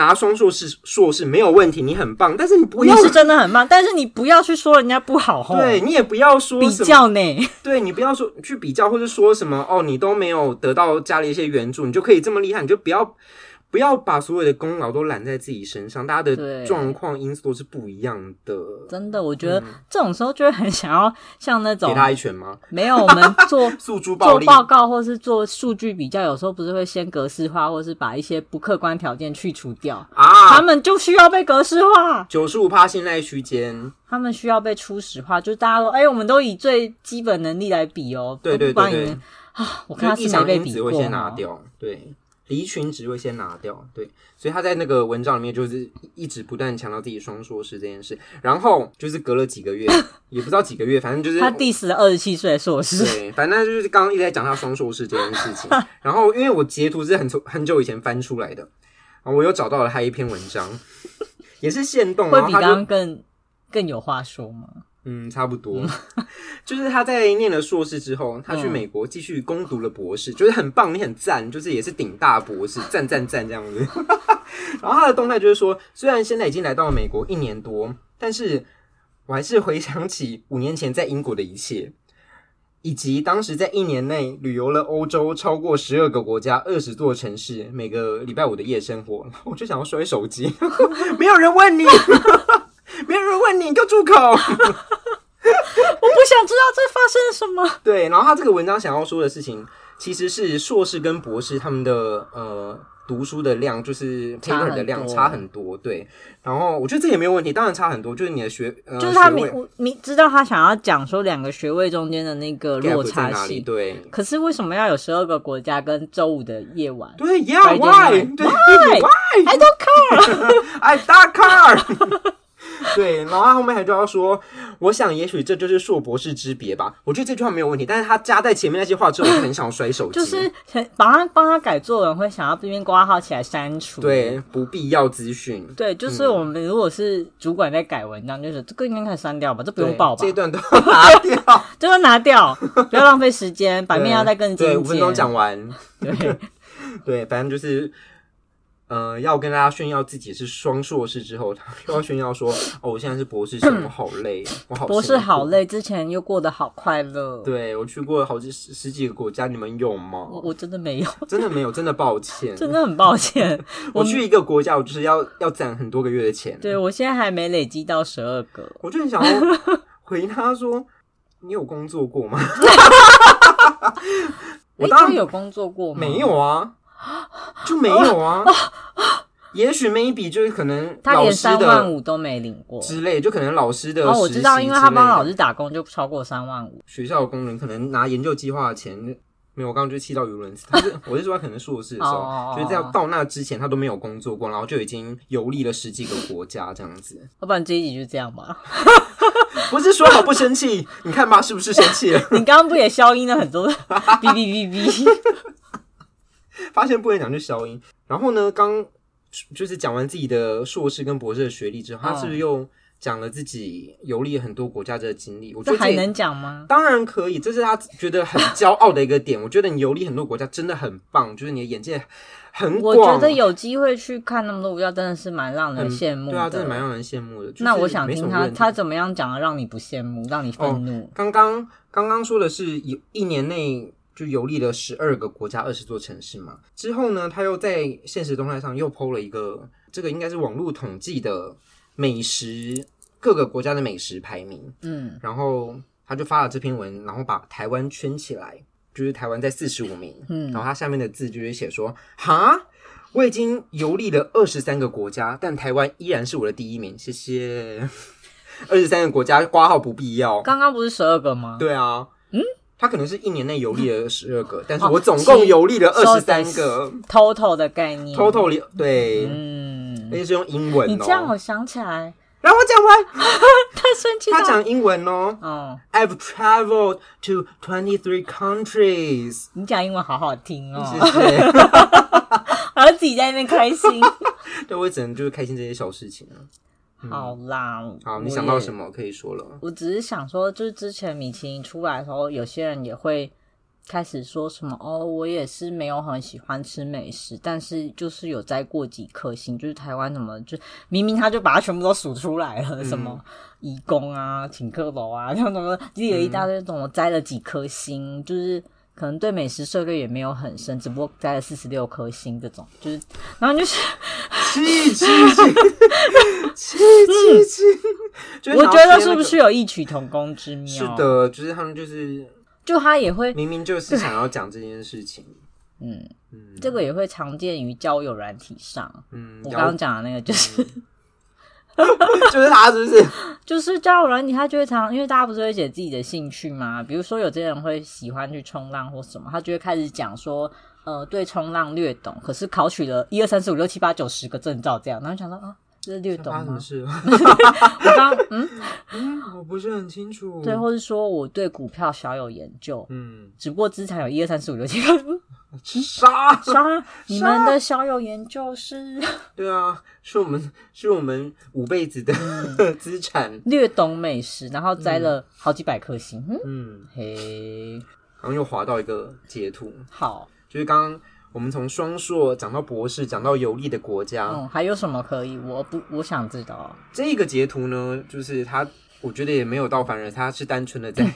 Speaker 1: 拿双硕士，硕士没有问题，你很棒。但是你不要，
Speaker 2: 你是真的很棒，但是你不要去说人家不好。
Speaker 1: 对，你也不要说
Speaker 2: 比较呢。
Speaker 1: 对，你不要说去比较，或者说什么哦，你都没有得到家里一些援助，你就可以这么厉害，你就不要。不要把所有的功劳都揽在自己身上，大家的状况因素都是不一样的。
Speaker 2: 真的，我觉得这种时候就会很想要像那种
Speaker 1: 给他一拳吗？
Speaker 2: 没有，我们做 做报告或是做数据比较，有时候不是会先格式化，或是把一些不客观条件去除掉啊？他们就需要被格式化，
Speaker 1: 九十五趴信赖区间，
Speaker 2: 他们需要被初始化，就是大家说，哎、欸，我们都以最基本能力来比哦。
Speaker 1: 对对对对
Speaker 2: 啊，我看他是没被比过，
Speaker 1: 会先拿掉，对。离群值会先拿掉，对，所以他在那个文章里面就是一直不断强调自己双硕士这件事，然后就是隔了几个月，也不知道几个月，反正就是
Speaker 2: 他 diss 了二十七岁硕士，
Speaker 1: 对，反正就是刚刚一直在讲他双硕士这件事情，然后因为我截图是很很久以前翻出来的，然后我又找到了他一篇文章，也是现动，
Speaker 2: 会比刚刚更更有话说吗？
Speaker 1: 嗯，差不多，就是他在念了硕士之后，他去美国继续攻读了博士，就是很棒，你很赞，就是也是顶大博士，赞赞赞这样子。然后他的动态就是说，虽然现在已经来到了美国一年多，但是我还是回想起五年前在英国的一切，以及当时在一年内旅游了欧洲超过十二个国家、二十座城市，每个礼拜五的夜生活，我就想要摔手机，没有人问你。没有人问你，你就住口！我不
Speaker 2: 想知道这发生了什么。
Speaker 1: 对，然后他这个文章想要说的事情，其实是硕士跟博士他们的呃读书的量，就是 paper 的量差很多。对，然后我觉得这也没有问题，当然差很多，就是你的学，呃、
Speaker 2: 就是他明明知道他想要讲说两个学位中间的那个落差性。
Speaker 1: 对，
Speaker 2: 可是为什么要有十二个国家跟周五的夜晚？
Speaker 1: 对，Yeah，Why？Why？I
Speaker 2: don't care，I
Speaker 1: don't care。对，然后他后面还就要说，我想也许这就是硕博士之别吧。我觉得这句话没有问题，但是他加在前面那些话之后，我很想摔手机。
Speaker 2: 就是把他帮他改作文，会想要这边挂号起来删除。
Speaker 1: 对，不必要资讯。
Speaker 2: 对，就是我们如果是主管在改文章，就是这个应该可以删掉吧？这不用报吧？
Speaker 1: 这一段都 拿掉，
Speaker 2: 这个拿掉，不要浪费时间，版面要再更精简。
Speaker 1: 对，五分钟讲完。
Speaker 2: 对，
Speaker 1: 对，反正就是。呃，要跟大家炫耀自己是双硕士之后，他又要炫耀说：“哦，我现在是博士生，我好累，我好
Speaker 2: 博士好累，之前又过得好快乐。”
Speaker 1: 对，我去过好几十十几个国家，你们有吗？
Speaker 2: 我我真的没有，
Speaker 1: 真的没有，真的抱歉，
Speaker 2: 真的很抱歉。
Speaker 1: 我去一个国家，我就是要要攒很多个月的钱。
Speaker 2: 对，我现在还没累积到十二个，
Speaker 1: 我就很想要 回他说：“你有工作过吗？”
Speaker 2: 我当然有工作过吗？
Speaker 1: 没有啊。就没有啊，也许 maybe 就是可能
Speaker 2: 他连三万五都没领过
Speaker 1: 之类，就可能老师的
Speaker 2: 哦，我知道，因为他帮老师打工就超过三万五。
Speaker 1: 学校的工人可能拿研究计划的钱，没有，我刚刚就气到语无伦次。他是 我是说，他可能硕士的时候，就是在到那之前他都没有工作过，然后就已经游历了十几个国家这样子。
Speaker 2: 要不然这一集就这样吧。
Speaker 1: 不是说好不生气，你看吧，是不是生气了？
Speaker 2: 你刚刚不也消音了很多？哔哔哔哔。
Speaker 1: 发现不能讲就消音，然后呢，刚就是讲完自己的硕士跟博士的学历之后，他是不是又讲了自己游历很多国家的经历？我觉得
Speaker 2: 还能讲吗？
Speaker 1: 当然可以，这是他觉得很骄傲的一个点。我觉得你游历很多国家真的很棒，就是你的眼界很广。
Speaker 2: 我觉得有机会去看那么多国家，真的是蛮让人羡慕的。
Speaker 1: 对啊，真的蛮让人羡慕的。
Speaker 2: 那我想听他他怎么样讲的，让你不羡慕，让你愤怒。
Speaker 1: 哦，刚刚刚刚说的是有一年内。就游历了十二个国家，二十座城市嘛。之后呢，他又在现实动态上又 PO 了一个，这个应该是网络统计的美食，各个国家的美食排名。嗯，然后他就发了这篇文，然后把台湾圈起来，就是台湾在四十五名。嗯，然后他下面的字就是写说：“哈，我已经游历了二十三个国家，但台湾依然是我的第一名。”谢谢。二十三个国家挂号不必要。
Speaker 2: 刚刚不是十二个吗？
Speaker 1: 对啊。嗯。他可能是一年内游历了 十二个，但是我总共游历了二十三个。
Speaker 2: total 的概念
Speaker 1: ，total 对，嗯，而且是用英文。
Speaker 2: 你这样我想起来，
Speaker 1: 让我讲完。
Speaker 2: 他生气了。
Speaker 1: 他讲英文哦。嗯。I've traveled to twenty three countries。
Speaker 2: 你讲英文好好听哦。谢谢。然后 自己在那边开心。
Speaker 1: 对，我只能就是开心这些小事情啊。
Speaker 2: 好啦，
Speaker 1: 好，你想到什么可以说了？
Speaker 2: 我只是想说，就是之前米其林出来的时候，有些人也会开始说什么哦，我也是没有很喜欢吃美食，但是就是有摘过几颗星，就是台湾什么，就明明他就把它全部都数出来了，嗯、什么义工啊、请客楼啊，像什么，就有一大堆什么摘了几颗星，就是。可能对美食涉猎也没有很深，只不过摘了四十六颗星这种，就是，然后就是 我觉得是不是有异曲同工之妙？
Speaker 1: 是的，就是他们就是，
Speaker 2: 就他也会
Speaker 1: 明明就是想要讲这件事情，
Speaker 2: 嗯嗯，这个也会常见于交友软体上，嗯，我刚刚讲的那个就是。
Speaker 1: 就是他，是不是？
Speaker 2: 就是交友软体，他就会常，因为大家不是会写自己的兴趣嘛？比如说，有些人会喜欢去冲浪或什么，他就会开始讲说，呃，对冲浪略懂，可是考取了一二三四五六七八九十个证照，这样，然后想到啊，这是略懂吗？是 我刚嗯
Speaker 1: 嗯，我不是很清楚。
Speaker 2: 对，或是说我对股票小有研究，嗯，只不过资产有一二三四五六七八。
Speaker 1: 啥
Speaker 2: 啥？你们的小有研究是？
Speaker 1: 对啊，是我们是我们五辈子的资产。
Speaker 2: 略懂美食，然后摘了好几百颗星。嗯，
Speaker 1: 嗯
Speaker 2: 嘿，
Speaker 1: 然后又滑到一个截图。
Speaker 2: 好，
Speaker 1: 就是刚刚我们从双硕讲到博士，讲到有利的国家。
Speaker 2: 嗯，还有什么可以？我不，我想知道。
Speaker 1: 这个截图呢，就是他。我觉得也没有到凡人，他是单纯的在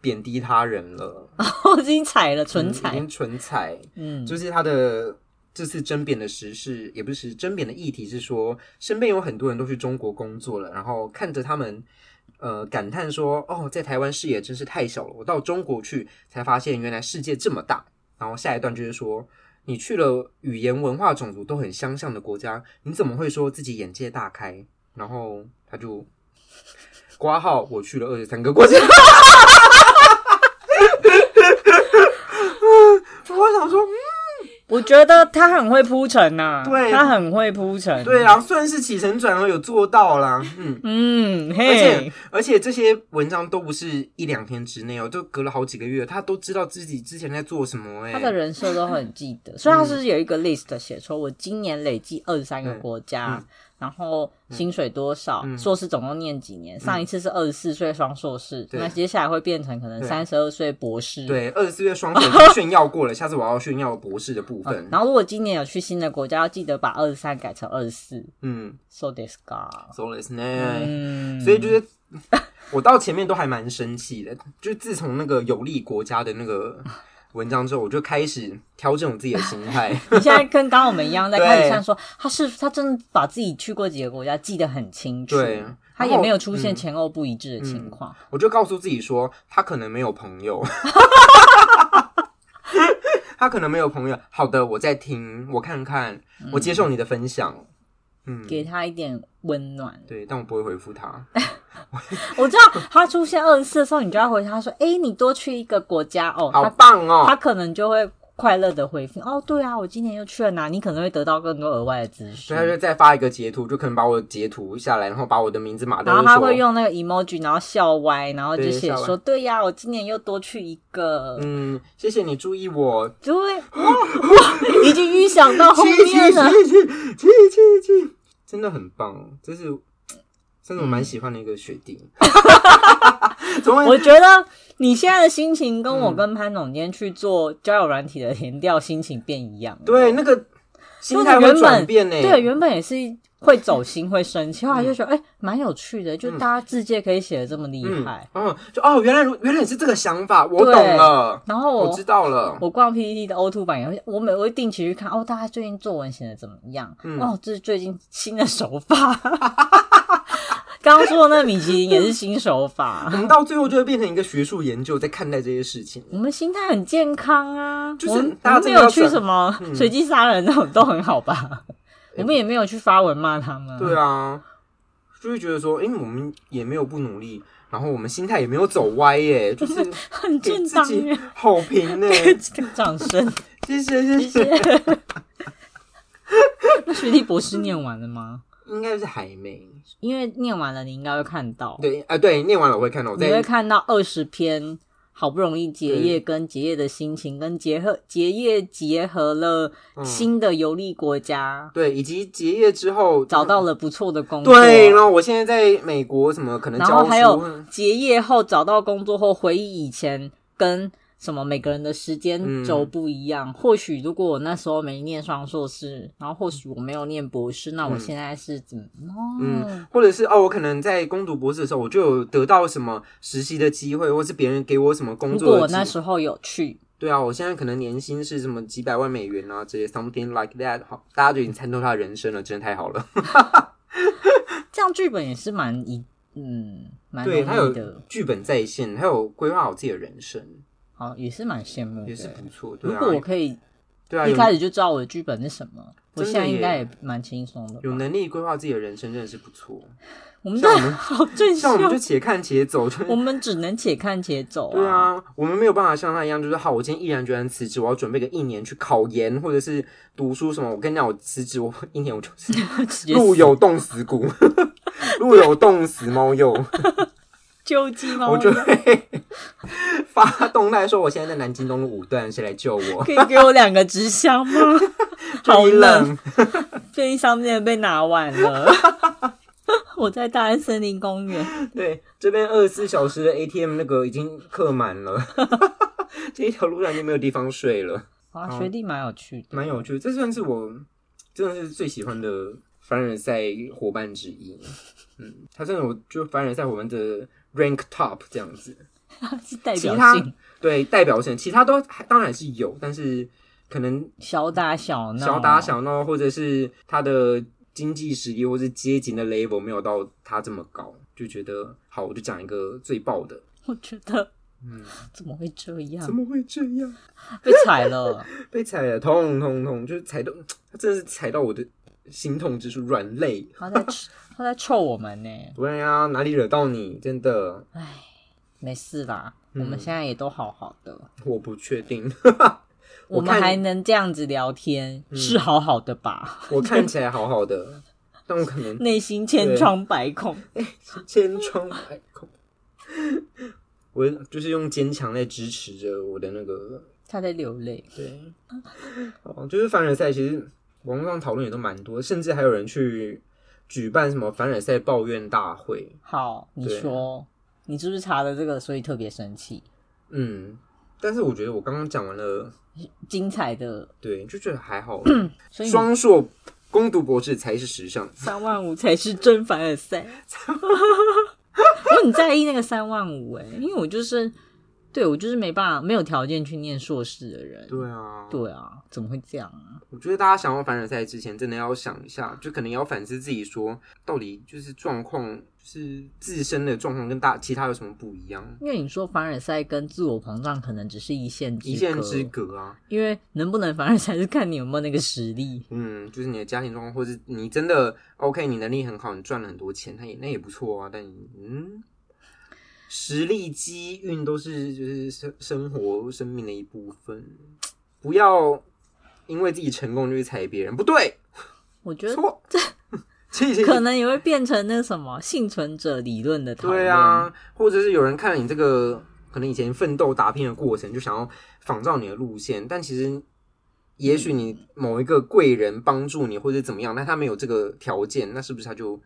Speaker 1: 贬低他人了。
Speaker 2: 哦，已经踩了，纯踩，
Speaker 1: 已经纯踩。嗯，就是他的这次争辩的时事，也不是争辩的议题，是说身边有很多人都去中国工作了，然后看着他们，呃，感叹说：“哦，在台湾视野真是太小了，我到中国去才发现原来世界这么大。”然后下一段就是说：“你去了语言、文化、种族都很相像的国家，你怎么会说自己眼界大开？”然后他就。挂号，我去了二十三个国家。我想说，嗯，
Speaker 2: 我觉得他很会铺陈呐，
Speaker 1: 对，
Speaker 2: 他很会铺陈，
Speaker 1: 对啊，算是起承转合有做到啦。嗯。嗯，而且而且这些文章都不是一两天之内哦，就隔了好几个月，他都知道自己之前在做什么，哎，
Speaker 2: 他的人设都很记得，所以他是有一个 list 写说，我今年累计二十三个国家。然后薪水多少，
Speaker 1: 嗯、
Speaker 2: 硕士总共念几年？嗯、上一次是二十四岁双硕士，
Speaker 1: 对
Speaker 2: 那接下来会变成可能三十二岁博士。
Speaker 1: 对，二十四岁双硕士 炫耀过了，下次我要炫耀博士的部分。
Speaker 2: 嗯、然后如果今年有去新的国家，要记得把二十三改成二十四。
Speaker 1: 嗯
Speaker 2: ，so this guy
Speaker 1: so this man，、嗯、所以就是 我到前面都还蛮生气的，就自从那个有利国家的那个。文章之后，我就开始调整我自己的心态。
Speaker 2: 你现在跟刚刚我们一样，在 开始像说，他是他真的把自己去过几个国家记得很清楚，
Speaker 1: 对，
Speaker 2: 他也没有出现前后不一致的情况、
Speaker 1: 嗯嗯。我就告诉自己说，他可能没有朋友，他可能没有朋友。好的，我在听，我看看，我接受你的分享。嗯
Speaker 2: 嗯，给他一点温暖。
Speaker 1: 对，但我不会回复他。
Speaker 2: 我知道他出现二十四的时候，你就要回他说：“哎、欸，你多去一个国家哦，
Speaker 1: 好棒哦。”
Speaker 2: 他可能就会快乐的回复：“哦，对啊，我今年又去了哪？”你可能会得到更多额外的资讯。
Speaker 1: 所以他就再发一个截图，就可能把我截图下来，然后把我的名字码。
Speaker 2: 然后他会用那个 emoji，然后笑歪，然后就写说：“对，对呀，我今年又多去一个。”
Speaker 1: 嗯，谢谢你注意我。
Speaker 2: 对，哇哇，已经预想到后面了。
Speaker 1: 真的很棒，这是真的我蛮喜欢的一个学弟。
Speaker 2: 嗯、我觉得你现在的心情跟我跟潘总今天去做交友软体的填调心情变一样。
Speaker 1: 对，那个心态会转变呢。
Speaker 2: 对，原本也是会走心、会生气，后来就觉得哎，蛮、欸、有趣的，就大家字界可以写的这么厉害。
Speaker 1: 嗯，嗯就哦，原来原来是这个想法，我懂了。
Speaker 2: 然后我，
Speaker 1: 我知道了。
Speaker 2: 我逛 PPT 的 O2 版也会，我每我会定期去看哦，大家最近作文写的怎么样？嗯、哦，这是最近新的手法。刚刚说的那个米其林也是新手法。
Speaker 1: 我们到最后就会变成一个学术研究，在看待这些事情。
Speaker 2: 我们心态很健康啊，
Speaker 1: 就是
Speaker 2: 大家没有去什么随机杀人那种，都很好吧？我们也没有去发文骂他们。
Speaker 1: 对啊，就会觉得说，哎、欸，我们也没有不努力，然后我们心态也没有走歪耶，就是
Speaker 2: 很正常，
Speaker 1: 好评 呢。
Speaker 2: 掌声，
Speaker 1: 谢 谢谢谢。
Speaker 2: 那学弟博士念完了吗？
Speaker 1: 应该是还没，
Speaker 2: 因为念完了，你应该会看到。
Speaker 1: 对啊，对，念完了我会看到，
Speaker 2: 你会看到二十篇。好不容易结业，跟结业的心情，跟结合结业结合了新的游历国家，
Speaker 1: 嗯，对，以及结业之后
Speaker 2: 找到了不错的工作，
Speaker 1: 对，然后我现在在美国，什么可能，
Speaker 2: 然后还有结业后找到工作后回忆以前跟。什么？每个人的时间轴不一样。嗯、或许如果我那时候没念双硕士，然后或许我没有念博士，那我现在是怎么？
Speaker 1: 嗯，嗯，或者是哦，我可能在攻读博士的时候，我就有得到什么实习的机会，或是别人给我什么工作。
Speaker 2: 如果我那时候有去，
Speaker 1: 对啊，我现在可能年薪是什么几百万美元啊，这些 something like that。好，大家就已经参透他的人生了，真的太好了。
Speaker 2: 这样剧本也是蛮一嗯，蛮
Speaker 1: 对，他有剧本在线，他有规划好自己的人生。
Speaker 2: 好，也是蛮羡慕的，
Speaker 1: 也是不错。对啊，
Speaker 2: 如果我可以，
Speaker 1: 对啊，
Speaker 2: 一开始就知道我的剧本是什么，我现在应该也蛮轻松的。
Speaker 1: 有能力规划自己的人生，真的是不错。
Speaker 2: 我们这 好正向，
Speaker 1: 像我们就且看且走，
Speaker 2: 我们只能且看且走。
Speaker 1: 对啊，我们没有办法像他一样，就是好，我今天毅然决然辞职，我要准备个一年去考研或者是读书什么。我跟你讲，我辞职，我 一年我就是路有冻死骨，路有冻死猫又。
Speaker 2: 救急吗？
Speaker 1: 我就会 发动态说，我现在在南京东路五段，谁来救我？
Speaker 2: 可以给我两个纸箱吗？好冷，便利商店被拿完了。我在大安森林公园。
Speaker 1: 对，这边二十四小时的 ATM 那个已经客满了，这一条路上就没有地方睡了。
Speaker 2: 啊，学弟蛮有趣的，
Speaker 1: 蛮有趣的。这算是我真的是最喜欢的凡尔赛伙伴之一。嗯，他真的，我就凡尔赛伙伴的。Rank top 这样子，
Speaker 2: 是代表性，
Speaker 1: 对代表性，其他都当然是有，但是可能
Speaker 2: 小打小闹，
Speaker 1: 小打小闹，或者是他的经济实力或是阶级的 level 没有到他这么高，就觉得好，我就讲一个最爆的。
Speaker 2: 我觉得，嗯，怎么会这样？
Speaker 1: 怎么会这样？
Speaker 2: 被踩了，
Speaker 1: 被踩了，痛痛痛，就是踩到，他真的是踩到我的心痛之处，软肋。
Speaker 2: 他在 他在臭我们呢。
Speaker 1: 对呀、啊，哪里惹到你？真的。
Speaker 2: 唉，没事啦，嗯、我们现在也都好好的。
Speaker 1: 我不确定，
Speaker 2: 我们还能这样子聊天，嗯、是好好的吧？
Speaker 1: 我看起来好好的，但我可能
Speaker 2: 内心千疮百孔。
Speaker 1: 哎，千疮百孔。我就是用坚强在支持着我的那个。
Speaker 2: 他在流泪。
Speaker 1: 对。哦，就是凡尔赛，其实网络上讨论也都蛮多，甚至还有人去。举办什么凡尔赛抱怨大会。
Speaker 2: 好，你说，你是不是查了这个，所以特别生气？
Speaker 1: 嗯，但是我觉得我刚刚讲完了
Speaker 2: 精彩的，
Speaker 1: 对，就觉得还好。
Speaker 2: 所以
Speaker 1: 双硕攻读博士才是时尚，
Speaker 2: 三万五才是真凡尔赛。我很在意那个三万五哎，因为我就是。对，我就是没办法，没有条件去念硕士的人。
Speaker 1: 对啊，
Speaker 2: 对啊，怎么会这样啊？
Speaker 1: 我觉得大家想要凡尔赛之前，真的要想一下，就可能要反思自己，说到底就是状况，就是自身的状况跟大其他有什么不一样？
Speaker 2: 因为你说凡尔赛跟自我膨胀可能只是一线之隔，
Speaker 1: 一线之隔啊。
Speaker 2: 因为能不能凡尔赛是看你有没有那个实力。
Speaker 1: 嗯，就是你的家庭状况，或者你真的 OK，你能力很好，你赚了很多钱，那也那也不错啊。但嗯。实力、机运都是就是生生活、生命的一部分，不要因为自己成功就去踩别人，不对。
Speaker 2: 我觉得
Speaker 1: 错，
Speaker 2: 这可能也会变成那什么幸存者理论的讨论。
Speaker 1: 对啊，或者是有人看了你这个可能以前奋斗打拼的过程，就想要仿照你的路线，但其实也许你某一个贵人帮助你，或者怎么样，但他没有这个条件，那是不是他就？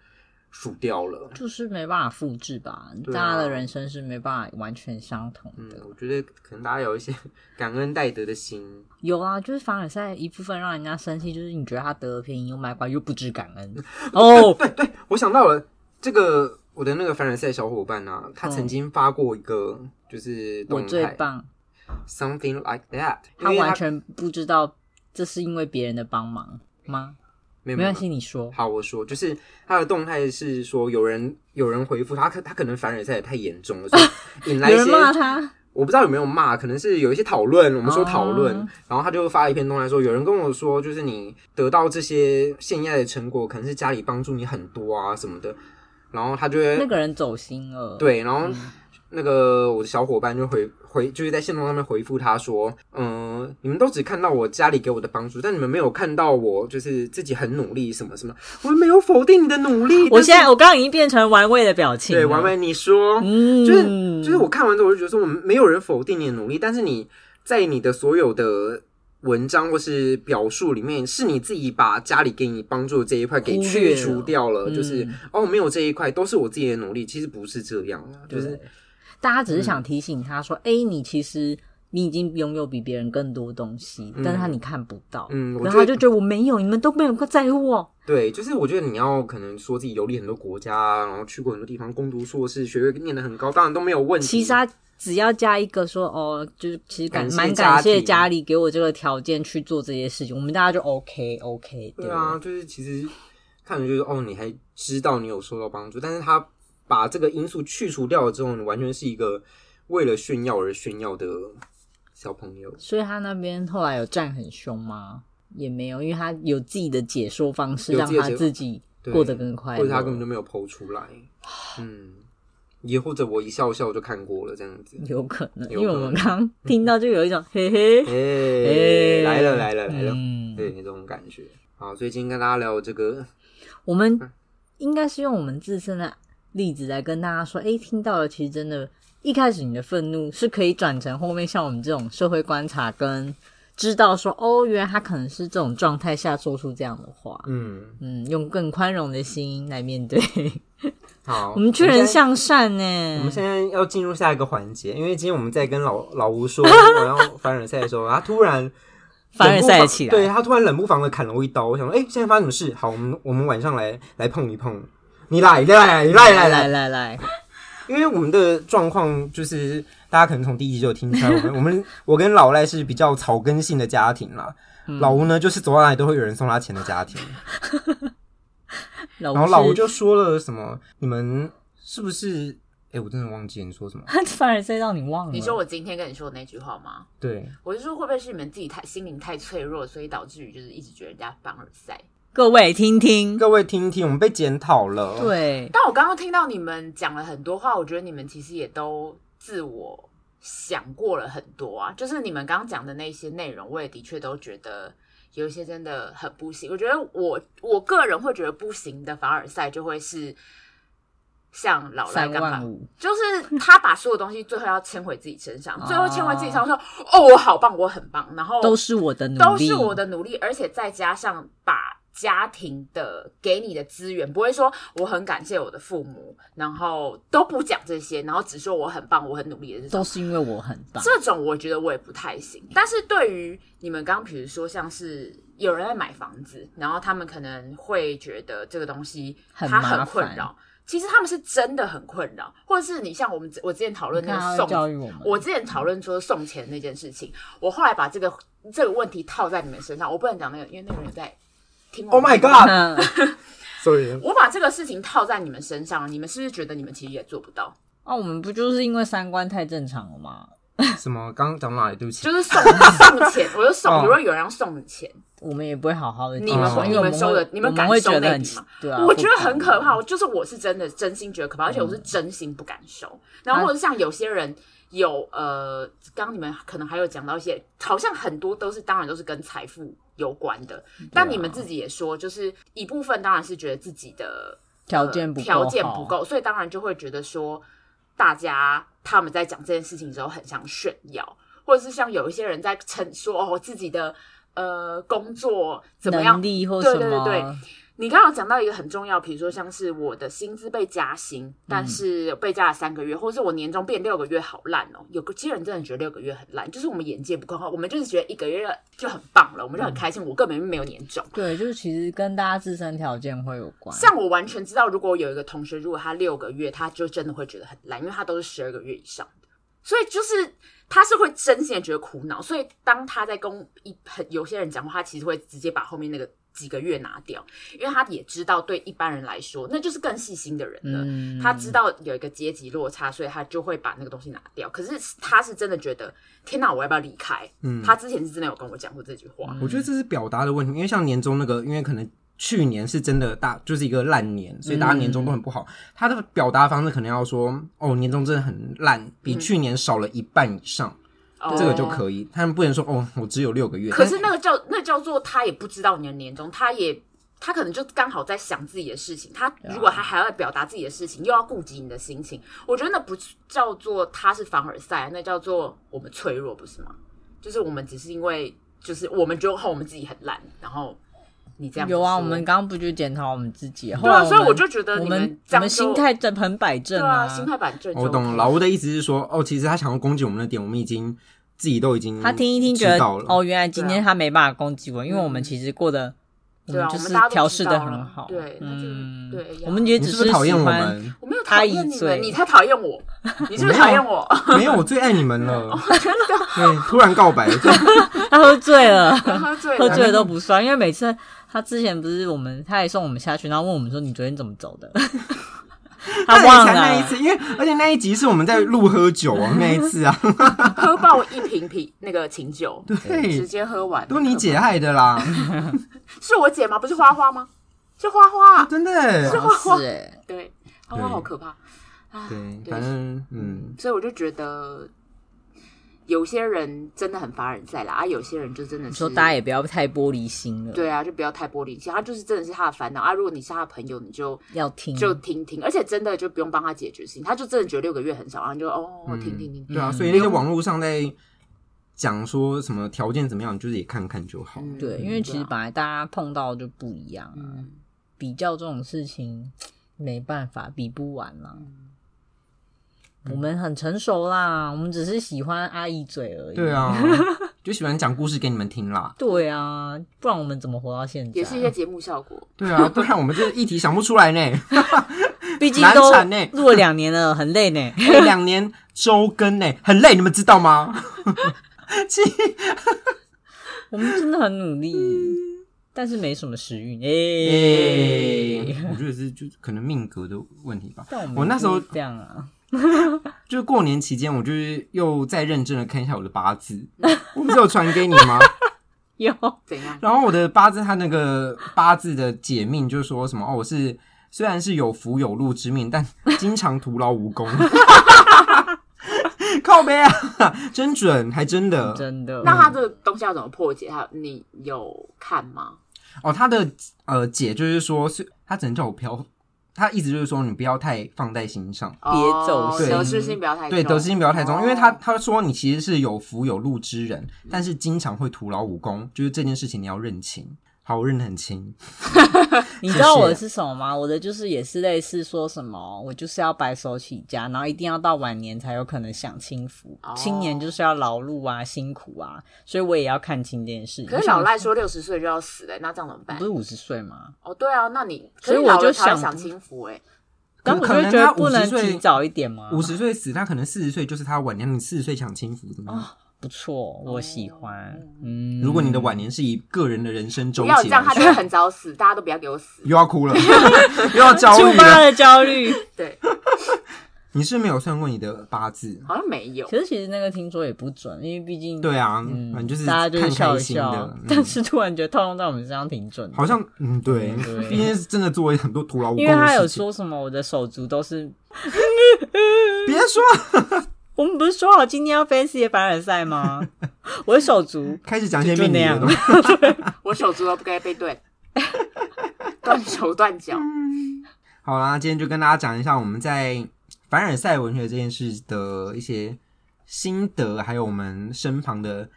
Speaker 1: 数掉了，
Speaker 2: 就是没办法复制吧？啊、大家的人生是没办法完全相同的。
Speaker 1: 嗯、我觉得可能大家有一些感恩戴德的心。
Speaker 2: 有啊，就是凡尔赛一部分让人家生气，就是你觉得他得了便宜又卖乖又不知感恩。哦，
Speaker 1: 对对，我想到了这个我的那个凡尔赛小伙伴啊，他曾经发过一个就是
Speaker 2: 我最棒
Speaker 1: ，something like that。他
Speaker 2: 完全不知道这是因为别人的帮忙吗？没关系，你说。
Speaker 1: 好，我说，就是他的动态是说，有人有人回复他，可他可能凡尔赛也太严重了，所以引来一些
Speaker 2: 骂他。
Speaker 1: 我不知道有没有骂，可能是有一些讨论。我们说讨论，然后他就发了一篇动态说，有人跟我说，就是你得到这些现在的成果，可能是家里帮助你很多啊什么的。然后他就会
Speaker 2: 那个人走心了，
Speaker 1: 对，然后。嗯那个我的小伙伴就回回就是在线动上面回复他说，嗯，你们都只看到我家里给我的帮助，但你们没有看到我就是自己很努力什么什么。我没有否定你的努力，
Speaker 2: 我现在我刚刚已经变成玩味的表情。
Speaker 1: 对，玩味，你说，嗯，就是就是我看完之后我就觉得说，我们没有人否定你的努力，但是你在你的所有的文章或是表述里面，是你自己把家里给你帮助的这一块给去除掉了，了就是、嗯、哦，没有这一块都是我自己的努力，其实不是这样，就是。
Speaker 2: 大家只是想提醒他说：“哎、嗯欸，你其实你已经拥有比别人更多东西，嗯、但是他你看不到。嗯，然后他就觉得我没有，你们都没有在乎我。
Speaker 1: 对，就是我觉得你要可能说自己游历很多国家，然后去过很多地方，攻读硕士，学位念得很高，当然都没有问题。
Speaker 2: 其实他只要加一个说哦，就是其实感蛮感谢家里给我这个条件去做这些事情，我们大家就 OK OK 对。
Speaker 1: 对啊，就是其实看着就是哦，你还知道你有受到帮助，但是他。把这个因素去除掉了之后，你完全是一个为了炫耀而炫耀的小朋友。
Speaker 2: 所以他那边后来有站很凶吗？也没有，因为他有自己的解说方式，让他自己过得更快乐。
Speaker 1: 或者他根本就没有 po 出来。嗯，也或者我一笑笑就看过了这样子，
Speaker 2: 有可能，因为我们刚刚 听到就有一种嘿嘿，
Speaker 1: 哎，来了来了来了，嗯，对，这种感觉。好，所以今天跟大家聊这个，
Speaker 2: 我们应该是用我们自身的。例子来跟大家说，哎，听到了，其实真的，一开始你的愤怒是可以转成后面像我们这种社会观察跟知道说，哦，原来他可能是这种状态下说出这样的话，嗯嗯，用更宽容的心来面对。
Speaker 1: 好，
Speaker 2: 我们劝人向善呢。
Speaker 1: 我们现在要进入下一个环节，因为今天我们在跟老老吴说 我要凡尔赛的时候，他突然
Speaker 2: 凡尔赛起来，
Speaker 1: 对，他突然冷不防的砍了我一刀，我想说，哎，现在发生什么事？好，我们我们晚上来来碰一碰。你来来来来来来来，因为我们的状况就是大家可能从第一集就听出来，我们 我们我跟老赖是比较草根性的家庭了，老吴呢就是走到哪里都会有人送他钱的家庭，然后老吴就说了什么，你们是不是？哎，我真的忘记你说什么，
Speaker 2: 反而塞让你忘了。
Speaker 3: 你说我今天跟你说的那句话吗？
Speaker 1: 对，
Speaker 3: 我就说会不会是你们自己太心灵太脆弱，所以导致于就是一直觉得人家凡尔塞。
Speaker 2: 各位听听，
Speaker 1: 各位听听，我们被检讨了。
Speaker 2: 对，
Speaker 3: 但我刚刚听到你们讲了很多话，我觉得你们其实也都自我想过了很多啊。就是你们刚刚讲的那些内容，我也的确都觉得有一些真的很不行。我觉得我我个人会觉得不行的凡尔赛，就会是像老赖干嘛，就是他把所有东西最后要牵回自己身上，最后牵回自己身上说：“哦，我好棒，我很棒。”然后
Speaker 2: 都是我的努力，
Speaker 3: 都是我的努力，而且再加上把。家庭的给你的资源，不会说我很感谢我的父母，然后都不讲这些，然后只说我很棒，我很努力的这种，
Speaker 2: 都是因为我很棒。
Speaker 3: 这种我觉得我也不太行。但是对于你们刚刚比如说像是有人在买房子，然后他们可能会觉得这个东西他很困扰。其实他们是真的很困扰，或者是你像我们我之前讨论那个送
Speaker 2: 教育我们，
Speaker 3: 我之前讨论说送钱那件事情，我后来把这个这个问题套在你们身上，我不能讲那个，因为那个人在听我。
Speaker 1: Oh my god！Sorry，
Speaker 3: 我把这个事情套在你们身上，你们是不是觉得你们其实也做不到？
Speaker 2: 啊，我们不就是因为三观太正常了吗？
Speaker 1: 什么？刚刚讲哪里？对不起，
Speaker 3: 就是送送钱，我就送。比 如说有人要送你钱。
Speaker 2: 我们也不会好好的。
Speaker 3: 你们说，你们收的，你们敢收那笔吗？
Speaker 2: 对啊，
Speaker 3: 我觉得很可怕。就是我是真的真心觉得可怕，而且我是真心不敢收。然后或者像有些人有呃，刚刚你们可能还有讲到一些，好像很多都是当然都是跟财富有关的。但你们自己也说，就是一部分当然是觉得自己的
Speaker 2: 条件不
Speaker 3: 条件不够，所以当然就会觉得说，大家他们在讲这件事情的时候很想炫耀，或者是像有一些人在称说哦自己的。呃，工作怎
Speaker 2: 么
Speaker 3: 样？对对对，你刚刚讲到一个很重要，比如说像是我的薪资被加薪，嗯、但是被加了三个月，或者是我年终变六个月，好烂哦。有个些人真的觉得六个月很烂，就是我们眼界不够好，我们就是觉得一个月就很棒了，我们就很开心。嗯、我根本没有年终。
Speaker 2: 对，就是其实跟大家自身条件会有关。
Speaker 3: 像我完全知道，如果有一个同学，如果他六个月，他就真的会觉得很烂，因为他都是十二个月以上的，所以就是。他是会真心的觉得苦恼，所以当他在跟一很有些人讲话，他其实会直接把后面那个几个月拿掉，因为他也知道对一般人来说，那就是更细心的人了。嗯、他知道有一个阶级落差，所以他就会把那个东西拿掉。可是他是真的觉得，天哪，我要不要离开？嗯，他之前是真的有跟我讲过这句话。
Speaker 1: 我觉得这是表达的问题，因为像年终那个，因为可能。去年是真的大，就是一个烂年，所以大家年终都很不好。嗯、他的表达方式可能要说：“哦，年终真的很烂，比去年少了一半以上。嗯”这个就可以。他们不能说：“哦，我只有六个月。”
Speaker 3: 可是那个叫那叫做他也不知道你的年终，他也他可能就刚好在想自己的事情。他如果他还要表达自己的事情，又要顾及你的心情，我觉得那不叫做他是凡尔赛，那叫做我们脆弱，不是吗？就是我们只是因为就是我们觉得我们自己很烂，然后。你这样
Speaker 2: 有啊？我们刚刚不就检讨我们自己？
Speaker 3: 对啊，所以我就觉得你们
Speaker 2: 我们心态正很摆正啊，
Speaker 3: 心态摆正。
Speaker 1: 我懂老吴的意思是说，哦，其实他想要攻击我们的点，我们已经自己都已经
Speaker 2: 他听一听觉得哦，原来今天他没办法攻击我，因为我们其实过得
Speaker 3: 对啊，
Speaker 2: 就是调试的很好。
Speaker 3: 对，嗯，对，
Speaker 2: 我们也只是
Speaker 1: 讨厌我们，
Speaker 3: 我没有讨厌你们，你才讨厌我，你是不是讨厌我？
Speaker 1: 没有，我最爱你们了。真的？对，突然告白，
Speaker 2: 他喝醉了，喝醉喝醉了都不算，因为每次。他之前不是我们，他也送我们下去，然后问我们说：“你昨天怎么走的？”他忘了
Speaker 1: 那一次，因为而且那一集是我们在录喝酒啊，那一次啊，
Speaker 3: 喝爆一瓶啤那个琴酒，
Speaker 1: 对，
Speaker 3: 直接喝完，
Speaker 1: 都你姐害的啦。
Speaker 3: 是我姐吗？不是花花吗？是花花，
Speaker 1: 真的，
Speaker 3: 是花花，
Speaker 2: 哎，
Speaker 3: 对，花花好可怕。
Speaker 1: 对，反正嗯，
Speaker 3: 所以我就觉得。有些人真的很凡尔赛啦，啊，有些人就真的是
Speaker 2: 说大家也不要太玻璃心了。
Speaker 3: 对啊，就不要太玻璃心，他就是真的是他的烦恼啊。如果你是他的朋友，你就
Speaker 2: 要听，
Speaker 3: 就听听，而且真的就不用帮他解决事情，他就真的觉得六个月很少，然后就哦，嗯、听听听。
Speaker 1: 对啊，所以那些网络上在讲说什么条件怎么样，就是也看看就好。
Speaker 2: 嗯、对，因为其实本来大家碰到就不一样啊，嗯、比较这种事情没办法比不完了。我们很成熟啦，我们只是喜欢阿姨嘴而已。
Speaker 1: 对啊，就喜欢讲故事给你们听啦。
Speaker 2: 对啊，不然我们怎么活到现在？
Speaker 3: 也是一些节目效果。
Speaker 1: 对啊，不然我们这议题想不出来呢。
Speaker 2: 毕竟都录了两年了，很累呢。
Speaker 1: 两年周更呢，很累，你们知道吗？
Speaker 2: 我们真的很努力，但是没什么时运。哎，
Speaker 1: 我觉得是就可能命格的问题吧。
Speaker 2: 但
Speaker 1: 我那时候
Speaker 2: 这样啊。
Speaker 1: 就是过年期间，我就是又再认真的看一下我的八字，我不是有传给你吗？
Speaker 2: 有
Speaker 3: 怎样？
Speaker 1: 然后我的八字，他那个八字的解命就是说什么哦，我是虽然是有福有禄之命，但经常徒劳无功。靠背啊，真准，还真的，
Speaker 2: 真的。
Speaker 3: 那他这个东西要怎么破解？他你有看吗？
Speaker 1: 哦，他的呃解就是说，是他只能叫我飘。他意思就是说，你不要太放在心上，
Speaker 2: 别走心，
Speaker 3: 得失心不要太重。
Speaker 1: 对，得失心不要太重，因为他他说你其实是有福有禄之人，但是经常会徒劳无功，就是这件事情你要认清。好，我认得很清。
Speaker 2: 你知道我的是什么吗？我的就是也是类似说什么，我就是要白手起家，然后一定要到晚年才有可能享清福。哦、青年就是要劳碌啊，辛苦啊，所以我也要看清这件事。
Speaker 3: 可是老赖说六十岁就要死了，那这样怎么办？
Speaker 2: 不是五十岁吗？
Speaker 3: 哦，对啊，那你
Speaker 2: 所以我就
Speaker 3: 想享清福哎。
Speaker 2: 刚我就觉得不能提早一点吗？
Speaker 1: 五十岁死，他可能四十岁就是他晚年，你四十岁享清福怎么样？哦
Speaker 2: 不错，我喜欢。
Speaker 1: 嗯，如果你的晚年是以个人的人生周期，
Speaker 3: 不要这样，他就会很早死，大家都不要给我死。
Speaker 1: 又要哭了，又要焦虑了。
Speaker 2: 触发的焦虑。
Speaker 3: 对，
Speaker 1: 你是没有算过你的八字？
Speaker 3: 好像没有。
Speaker 2: 可是其实那个听说也不准，因为毕竟
Speaker 1: 对啊，反正就是
Speaker 2: 大家就是笑一
Speaker 1: 笑。
Speaker 2: 但是突然觉得套用在我们身上挺准的。
Speaker 1: 好像嗯，对，因为是真的作为很多徒劳无功。
Speaker 2: 因为他有说什么，我的手足都是。
Speaker 1: 别说。
Speaker 2: 我们不是说好今天要 fancy 的凡尔赛吗？我的手足
Speaker 1: 开始讲一些命理的东
Speaker 3: 西。我手足都不该被断，断手断脚。
Speaker 1: 好啦，今天就跟大家讲一下我们在凡尔赛文学这件事的一些心得，还有我们身旁的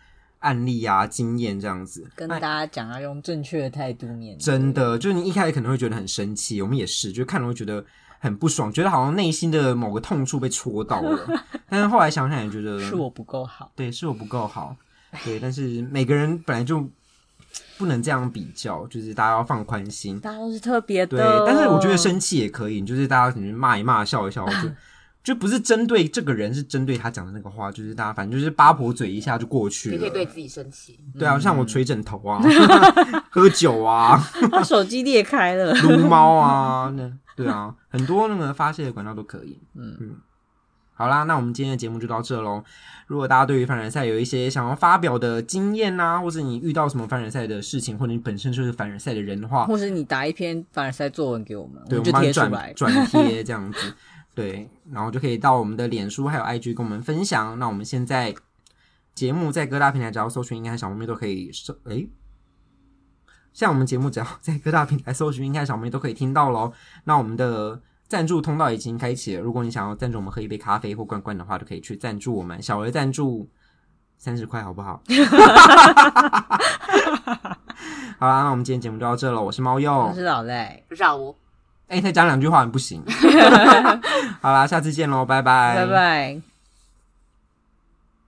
Speaker 1: 案例啊、经验这样子，
Speaker 2: 跟大家讲要用正确的态度面对。
Speaker 1: 真的，就是你一开始可能会觉得很生气，我们也是，就看了会觉得。很不爽，觉得好像内心的某个痛处被戳到了，但是后来想想也觉得
Speaker 2: 是我不够好，
Speaker 1: 对，是我不够好，对，但是每个人本来就不能这样比较，就是大家要放宽心，
Speaker 2: 大家都是特别的，
Speaker 1: 对，但是我觉得生气也可以，就是大家可能骂一骂，笑一笑，就 就不是针对这个人，是针对他讲的那个话，就是大家反正就是八婆嘴一下就过去了，
Speaker 3: 你可以对自己生气，
Speaker 1: 对啊，像我捶枕头啊，喝酒啊，
Speaker 2: 把手机裂开了，
Speaker 1: 撸猫啊，那。对啊，很多那个发泄的管道都可以。嗯嗯，好啦，那我们今天的节目就到这喽。如果大家对于凡尔赛有一些想要发表的经验啊，或者你遇到什么凡尔赛的事情，或者你本身就是凡尔赛的人的话，
Speaker 2: 或者你打一篇凡尔赛作文给我们，
Speaker 1: 对，我们就贴出来，转贴这样子。对，然后就可以到我们的脸书还有 IG 跟我们分享。那我们现在节目在各大平台只要搜寻“应该小猫咪”都可以搜。诶像我们节目只要在各大平台搜寻“应该小妹”都可以听到喽。那我们的赞助通道已经开启了，如果你想要赞助我们喝一杯咖啡或罐罐的话，就可以去赞助我们，小额赞助三十块，好不好？好啦，那我们今天节目就到这了。我是猫鼬，
Speaker 2: 我是老赖，
Speaker 3: 我是老吴。
Speaker 1: 哎，再讲两句话很不行。好啦，下次见喽，拜拜，
Speaker 2: 拜拜。